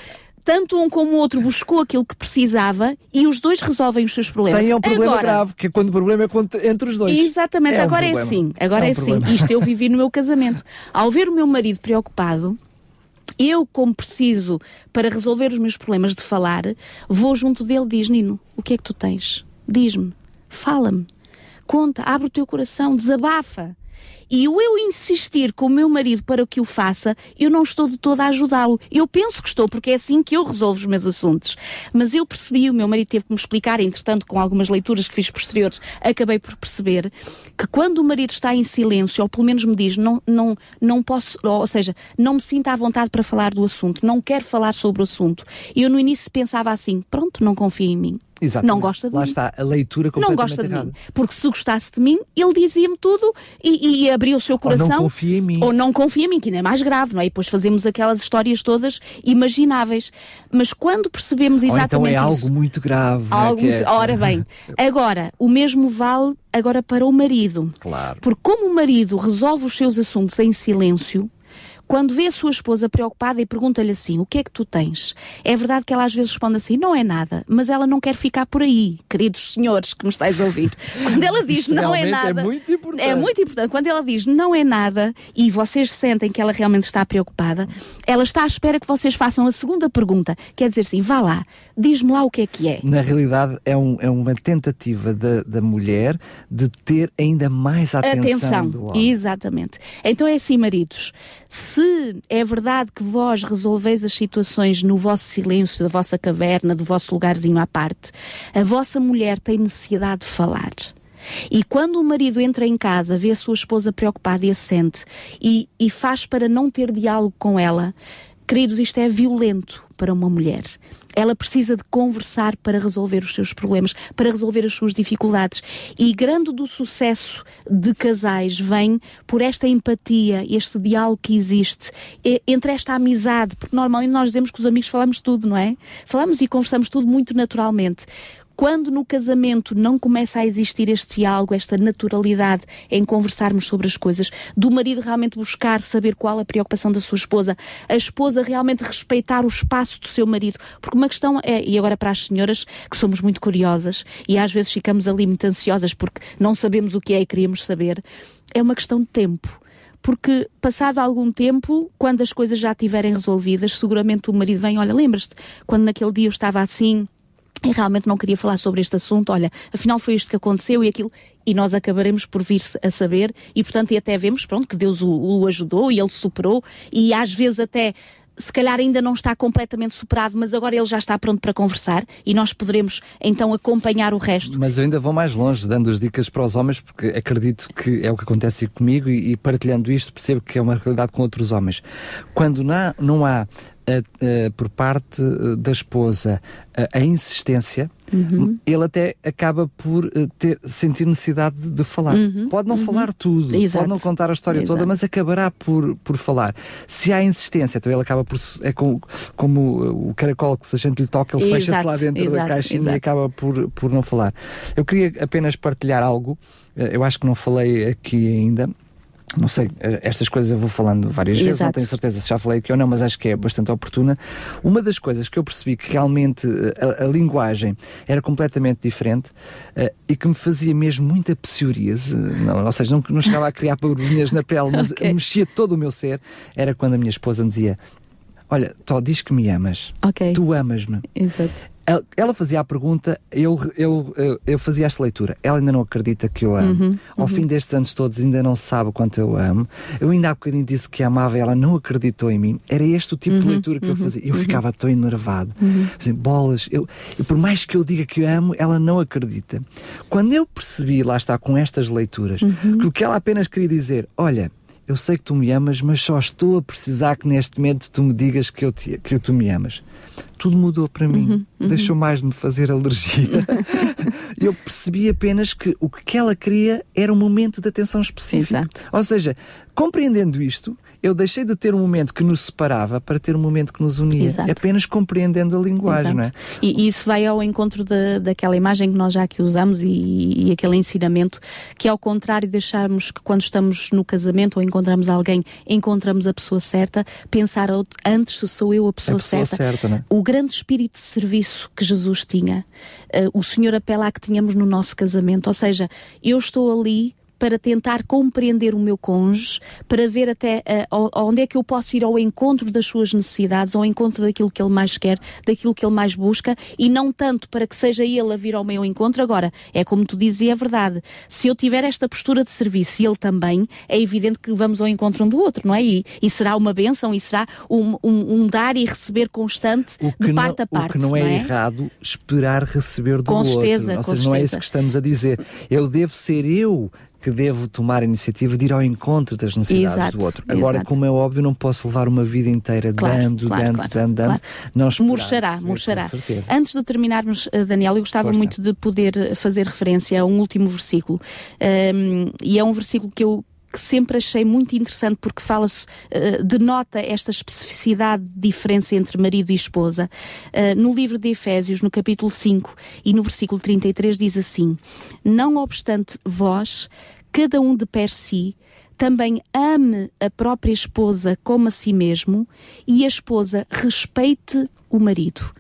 tanto um como o outro buscou aquilo que precisava e os dois resolvem os seus problemas. Tem um problema agora, grave, que quando o problema é entre os dois. Exatamente, é agora um é assim. Agora é, um é assim. Isto eu vivi no meu casamento. [laughs] Ao ver o meu marido preocupado, eu, como preciso para resolver os meus problemas de falar, vou junto dele e diz: Nino, o que é que tu tens? Diz-me, fala-me, conta, abre o teu coração, desabafa. E o eu insistir com o meu marido para que o faça, eu não estou de todo a ajudá-lo. Eu penso que estou, porque é assim que eu resolvo os meus assuntos. Mas eu percebi, o meu marido teve que me explicar, entretanto, com algumas leituras que fiz posteriores, acabei por perceber que quando o marido está em silêncio, ou pelo menos me diz, não, não, não posso, ou seja, não me sinto à vontade para falar do assunto, não quero falar sobre o assunto, eu no início pensava assim, pronto, não confia em mim. Exatamente. Não gosta de Lá mim. está a leitura completamente Não gosta de errada. mim. Porque se gostasse de mim, ele dizia-me tudo e, e abria o seu coração. Ou não confia em mim. Ou não confia em mim, que ainda é mais grave, não é? E depois fazemos aquelas histórias todas imagináveis. Mas quando percebemos Ou então exatamente é isso, algo muito grave. é? algo Que é- muito- Ora bem, [laughs] agora, o mesmo vale agora para o marido. Claro. Porque como o marido resolve os seus assuntos em silêncio, quando vê a sua esposa preocupada e pergunta-lhe assim: O que é que tu tens? É verdade que ela às vezes responde assim: Não é nada, mas ela não quer ficar por aí, queridos senhores que me estáis a ouvir. [laughs] Quando ela diz Isto não é é nada. muito importante. É muito importante. Quando ela diz não é nada e vocês sentem que ela realmente está preocupada, ela está à espera que vocês façam a segunda pergunta. Quer dizer assim: Vá lá, diz-me lá o que é que é. Na realidade, é, um- é uma tentativa da, da mulher de ter ainda mais atenção, Atenção, do homem. exatamente. Então é assim, maridos, se é verdade que vós resolveis as situações no vosso silêncio, da vossa caverna, do vosso lugarzinho à parte, a vossa mulher tem necessidade de falar. E quando o marido entra em casa, vê a sua esposa preocupada e assente e, e faz para não ter diálogo com ela, queridos, isto é violento para uma mulher. Ela precisa de conversar para resolver os seus problemas, para resolver as suas dificuldades. E grande do sucesso de casais vem por esta empatia, este diálogo que existe entre esta amizade, porque normalmente nós dizemos que os amigos falamos tudo, não é? Falamos e conversamos tudo muito naturalmente. Quando no casamento não começa a existir este diálogo, esta naturalidade em conversarmos sobre as coisas, do marido realmente buscar saber qual a preocupação da sua esposa, a esposa realmente respeitar o espaço do seu marido, porque uma questão é, e agora para as senhoras que somos muito curiosas e às vezes ficamos ali muito ansiosas porque não sabemos o que é e queríamos saber, é uma questão de tempo. Porque, passado algum tempo, quando as coisas já estiverem resolvidas, seguramente o marido vem: Olha, lembras-te, quando naquele dia eu estava assim, e realmente não queria falar sobre este assunto, olha, afinal foi isto que aconteceu e aquilo, e nós acabaremos por vir a saber, e portanto, e até vemos, pronto, que Deus o, o ajudou e ele superou, e às vezes até se calhar ainda não está completamente superado, mas agora ele já está pronto para conversar e nós poderemos então acompanhar o resto. Mas eu ainda vou mais longe, dando as dicas para os homens, porque acredito que é o que acontece comigo e, e partilhando isto percebo que é uma realidade com outros homens. Quando não, não há eh, eh, por parte eh, da esposa eh, a insistência, Uhum. ele até acaba por eh, ter, sentir necessidade de, de falar. Uhum, Pode não uhum. falar tudo, Exato. pode não contar a história toda, Exato. mas acabará por, por falar. Se há insistência, então ele acaba por. É como, como uh, o caracol que se a gente lhe toca, ele fecha-se lá dentro da exato, caixinha exato. e acaba por, por não falar. Eu queria apenas partilhar algo, eh, eu acho que não falei aqui ainda. Não sei, eh, estas coisas eu vou falando várias vezes, não Exato. tenho certeza se já falei aqui ou não, mas acho que é bastante oportuna. Uma das coisas que eu percebi que realmente eh, a, a linguagem era completamente diferente eh, e que me fazia mesmo muita psoríase, não, ou seja, não, não chegava a criar [laughs] borbulhinhas na pele, mas Ok. mexia todo o meu ser, era quando a minha esposa me dizia: Olha, Tó, diz que me amas, Ok. tu amas-me. Exato. Ela- Ela fazia a pergunta, eu, eu, eu, eu fazia esta leitura. Ela ainda não acredita que eu amo. Uhum, Ao fim destes anos todos, ainda não sabe o quanto eu amo. Eu ainda há bocadinho disse que amava e ela não acreditou em mim. Era este o tipo de Uhum, leitura que eu fazia. Eu ficava tão enervado. Assim, bolas, eu, eu, por mais que eu diga que eu amo, ela não acredita. Quando eu percebi, lá está, com estas leituras, Uhum. que o que ela apenas queria dizer, olha. Eu sei que tu me amas, mas só estou a precisar que neste momento tu me digas que, eu te, que tu me amas. Tudo mudou para mim. Deixou mais de me fazer alergia. [laughs] eu percebi apenas que o que ela queria era um momento de atenção específica. Exato. Ou seja, compreendendo isto, eu deixei de ter um momento que nos separava para ter um momento que nos unia. Exato. Apenas compreendendo a linguagem, Exato. não é? E, e isso vai ao encontro da, daquela imagem que nós já aqui usamos e, e aquele ensinamento que, ao contrário de acharmos que quando estamos no casamento ou encontramos alguém, encontramos a pessoa certa, pensar antes se sou eu a pessoa, A pessoa certa. certa, não é? O grande espírito de serviço que Jesus tinha, eh, o Senhor apela a que tínhamos no nosso casamento. Ou seja, eu estou ali para tentar compreender o meu cônjuge, para ver até uh, onde é que eu posso ir ao encontro das suas necessidades, ao encontro daquilo que ele mais quer, daquilo que ele mais busca, e não tanto para que seja ele a vir ao meu encontro. Agora, é como tu dizia, é verdade. Se eu tiver esta postura de serviço e ele também, é evidente que vamos ao encontro um do outro, não é? E, e será uma bênção e será um, um, um dar e receber constante de parte não, a parte. O que não é, não é, errado esperar receber do com outro. Certeza, Ou seja, não é isso que estamos a dizer. Eu devo ser eu que devo tomar a iniciativa de ir ao encontro das necessidades exato, do outro. Agora, exato. como é óbvio, não posso levar uma vida inteira claro, dando, claro, dando, claro, dando, dando, não Murchará, murchará. Antes de terminarmos, eh, Daniel, eu gostava Força. muito de poder fazer referência a um último versículo. Um, e é um versículo que eu que sempre achei muito interessante porque fala uh, denota esta especificidade de diferença entre marido e esposa. Uh, no livro de Efésios, no capítulo 5 e no versículo 33 diz assim: Não obstante vós, cada um de per si, também ame a própria esposa como a si mesmo e a esposa respeite o marido.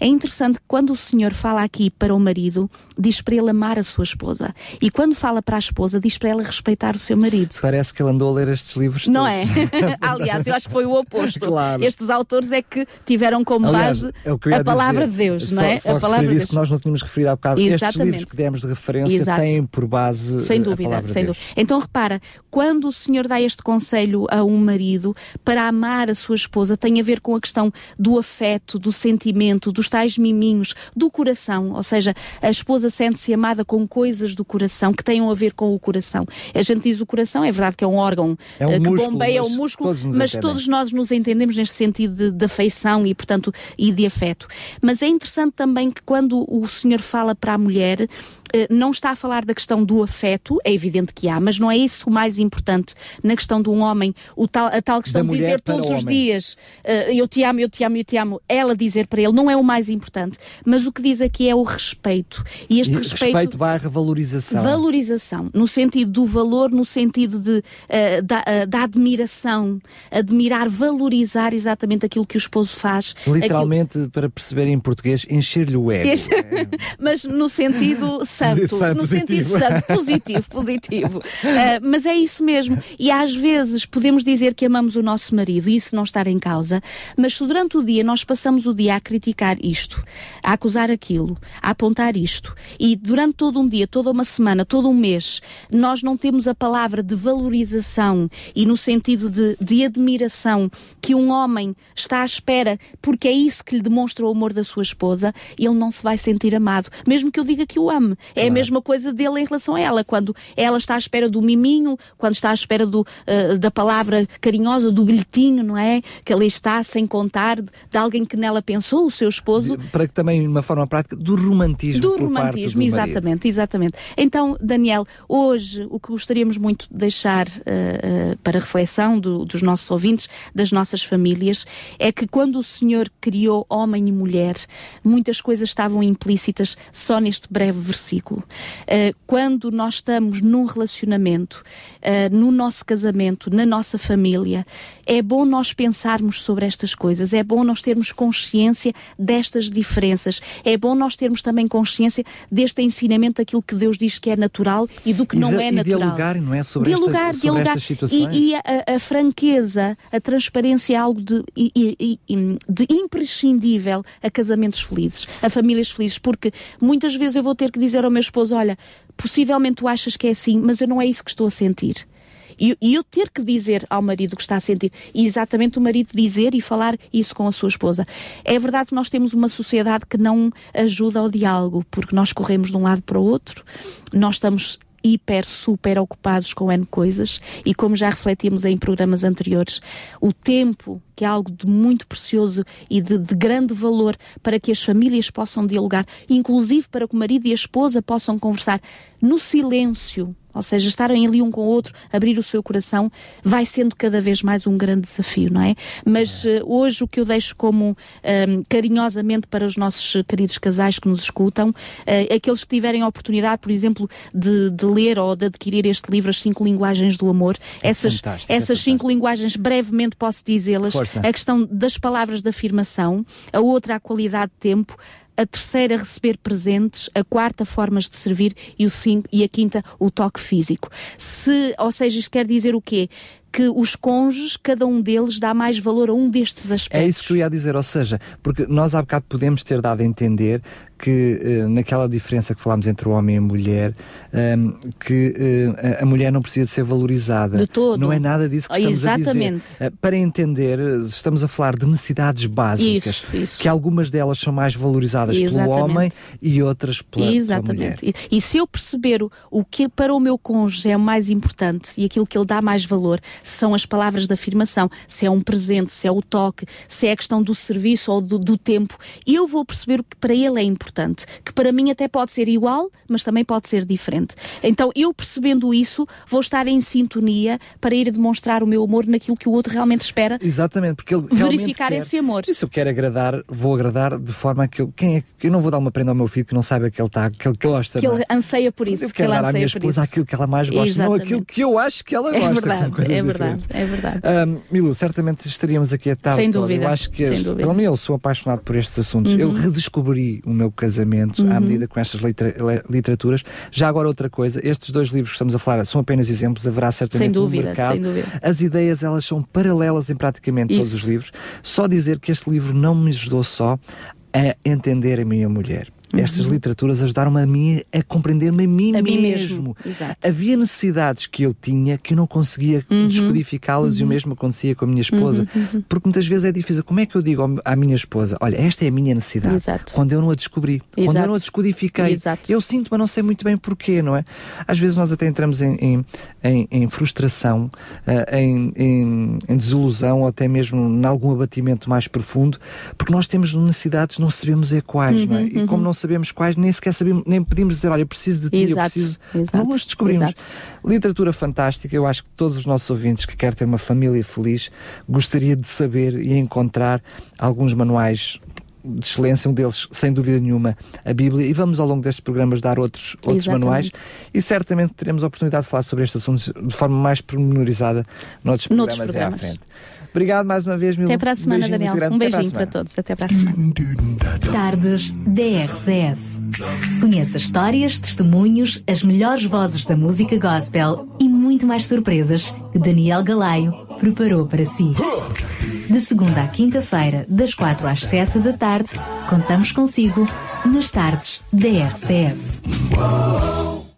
É interessante que quando o Senhor fala aqui para o marido, diz para ele amar a sua esposa. E quando fala para a esposa, diz para ela respeitar o seu marido. Parece que ele andou a ler estes livros Não todos. é? [laughs] [laughs] Aliás, eu acho que foi o oposto. Claro. Estes autores é que tiveram como Aliás, base é a palavra dizer. de Deus, não só, é? Só a palavra de Deus. que nós não tínhamos referido há bocado. Estes Exatamente. livros que demos de referência Exato. têm por base Sem a dúvida, palavra sem de Deus. dúvida. Então repara, quando o Senhor dá este conselho a um marido para amar a sua esposa, tem a ver com a questão do afeto, do sentimento, dos tais miminhos, do coração. Ou seja, a esposa sente-se amada com coisas do coração que tenham a ver com o coração. A gente diz o coração, é verdade que é um órgão É um eh, que músculo, bombeia o músculo, todos mas entendem. todos nós nos entendemos neste sentido de, de afeição e, portanto, e de afeto. Mas é interessante também que quando o Senhor fala para a mulher, não está a falar da questão do afeto, é evidente que há, mas não é isso o mais importante na questão de um homem, tal, a tal questão Da de dizer todos os homem. dias eh, eu te amo, eu te amo, eu te amo, ela dizer para ele, não é o mais importante, mas o que diz aqui é o respeito. E este E respeito, respeito barra valorização. Valorização, no sentido do valor, no sentido de, eh, da, eh, da admiração, admirar, valorizar exatamente aquilo que o esposo faz. Literalmente, para perceber em português, encher-lhe o ego. É. [laughs] mas no sentido santo, Santo, no sentido positivo. santo, positivo, positivo. [laughs] Ah, mas é isso mesmo. E às vezes podemos dizer que amamos o nosso marido e isso não estar em causa, mas se durante o dia nós passamos o dia a criticar isto, a acusar aquilo, a apontar isto, e durante todo um dia, toda uma semana, todo um mês, nós não temos a palavra de valorização e no sentido de, de admiração que um homem está à espera, porque é isso que lhe demonstra o amor da sua esposa, ele não se vai sentir amado, mesmo que eu diga que o ame. É a mesma coisa dele em relação a ela, quando ela está à espera do miminho, quando está à espera do, ah, da palavra carinhosa, do bilhetinho, não é? Que ali está, sem contar, de alguém que nela pensou, o seu esposo, Para que também, de uma forma prática, do romantismo. do romantismo, do marido. exatamente, exatamente. Então, Daniel, hoje o que gostaríamos muito de deixar eh, eh, para reflexão do- dos nossos ouvintes, das nossas famílias, é que quando o Senhor criou homem e mulher, muitas coisas estavam implícitas só neste breve versículo. Eh, quando nós estamos num relacionamento, eh, no nosso casamento, na nossa família, é bom nós pensarmos sobre estas coisas, é bom nós termos consciência destas diferenças, é bom nós termos também consciência deste ensinamento daquilo que Deus diz que é natural e do que E não de- é e natural. dialogar, não é? Sobre, dialogar, esta, sobre dialogar. situações. E, e a, a franqueza, a transparência é algo de, de imprescindível a casamentos felizes, a famílias felizes, porque muitas vezes eu vou ter que dizer ao meu esposo: olha, possivelmente tu achas que é assim, mas eu não é isso que estou a sentir. E eu ter que dizer ao marido o que está a sentir, e exatamente o marido dizer e falar isso com a sua esposa. É verdade que nós temos uma sociedade que não ajuda ao diálogo, porque nós corremos de um lado para o outro, nós estamos hiper, super ocupados com N coisas. E como já refletimos em programas anteriores, o tempo, que é algo de muito precioso e de, de grande valor para que as famílias possam dialogar, inclusive para que o marido e a esposa possam conversar no silêncio, ou seja, estarem ali um com o outro, abrir o seu coração, vai sendo cada vez mais um grande desafio, não é? Mas eh, hoje o que eu deixo como ehm, carinhosamente para os nossos queridos casais que nos escutam, eh, aqueles que tiverem a oportunidade, por exemplo, de, de ler ou de adquirir este livro, As Cinco Linguagens do Amor, essas, fantástico, é essas cinco fantástico. linguagens, brevemente posso dizê-las, a questão das palavras de afirmação, a outra a qualidade de tempo, a terceira receber presentes, a quarta formas de servir e, o cinco, e a quinta o toque físico. Se, ou seja, isto quer dizer o quê? que os cônjuges, cada um deles, dá mais valor a um destes aspectos. É isso que eu ia dizer, ou seja, porque nós há bocado podemos ter dado a entender que uh, naquela diferença que falámos entre o homem e a mulher, ehm, que uh, a mulher não precisa de ser valorizada. De todo. Não é nada disso que estamos Exatamente. a dizer. Uh, para entender, estamos a falar de necessidades básicas, isso, isso. que algumas delas são mais valorizadas Exatamente. pelo homem e outras pela, Exatamente. pela mulher. E, e se eu perceber o, o que para o meu cônjuge é mais importante e aquilo que ele dá mais valor, são as palavras de afirmação, se é um presente, se é o toque, se é a questão do serviço ou do, do tempo, eu vou perceber o que para ele é importante, que para mim até pode ser igual, mas também pode ser diferente. Então, eu percebendo isso, vou estar em sintonia para ir demonstrar o meu amor naquilo que o outro realmente espera. Exatamente, porque ele verificar quer, esse amor. E se eu quero agradar, vou agradar de forma que eu, quem é, eu não vou dar uma prenda ao meu filho que não saiba que ele está, que ele gosta. Que ele é? anseia por isso. Eu quero dar à minha esposa aquilo que ela mais gosta, Exatamente. não aquilo que eu acho que ela gosta. É verdade, é verdade, é verdade. Um, Milu, certamente estaríamos aqui a tarde Sem dúvida. Eu acho que, este, pelo menos eu sou apaixonado por estes assuntos. Uhum. Eu redescobri o meu casamento uhum. à medida com estas literaturas. Já agora outra coisa, estes dois livros que estamos a falar são apenas exemplos, haverá certamente sem dúvida, no mercado. Sem dúvida. As ideias, elas são paralelas em praticamente Isso. todos os livros. Só dizer que este livro não me ajudou só a entender a minha mulher. Uhum. Estas literaturas ajudaram-me a mim a compreender-me a mim a mesmo. Mim mesmo. Havia necessidades que eu tinha que eu não conseguia uhum. descodificá-las uhum. e o uhum. mesmo acontecia com a minha esposa. Uhum, uhum. Porque muitas vezes é difícil. Como é que eu digo à minha esposa: olha, esta é a minha necessidade? Exato. Quando eu não a descobri, Exato. quando eu não a descodifiquei. Exato. Eu sinto, mas não sei muito bem porquê, não é? Às vezes nós até entramos em, em, em, em frustração, uh, em, em, desilusão ou até mesmo em algum abatimento mais profundo, porque nós temos necessidades, não sabemos é quais, não é? E como não sabemos quais, nem sequer sabemos, nem pedimos dizer, olha, eu preciso de ti, exato, eu preciso. Exato, as descobrimos. Exato. Literatura fantástica, eu acho que todos os nossos ouvintes que querem ter uma família feliz gostaria de saber e encontrar alguns manuais de excelência, um deles, sem dúvida nenhuma, a Bíblia, e vamos ao longo destes programas dar outros, outros manuais e certamente teremos a oportunidade de falar sobre estes assuntos de forma mais pormenorizada noutros programas, noutros programas. à frente. Obrigado mais uma vez, Mil. Até para a semana, um Daniel. Um beijinho para, para, todos. Até para a semana. Tardes DRCS. Conheça histórias, testemunhos, as melhores vozes da música gospel e muito mais surpresas que Daniel Galaio preparou para si. De segunda à quinta-feira, das quatro às sete da tarde, contamos consigo nas tardes da RCS.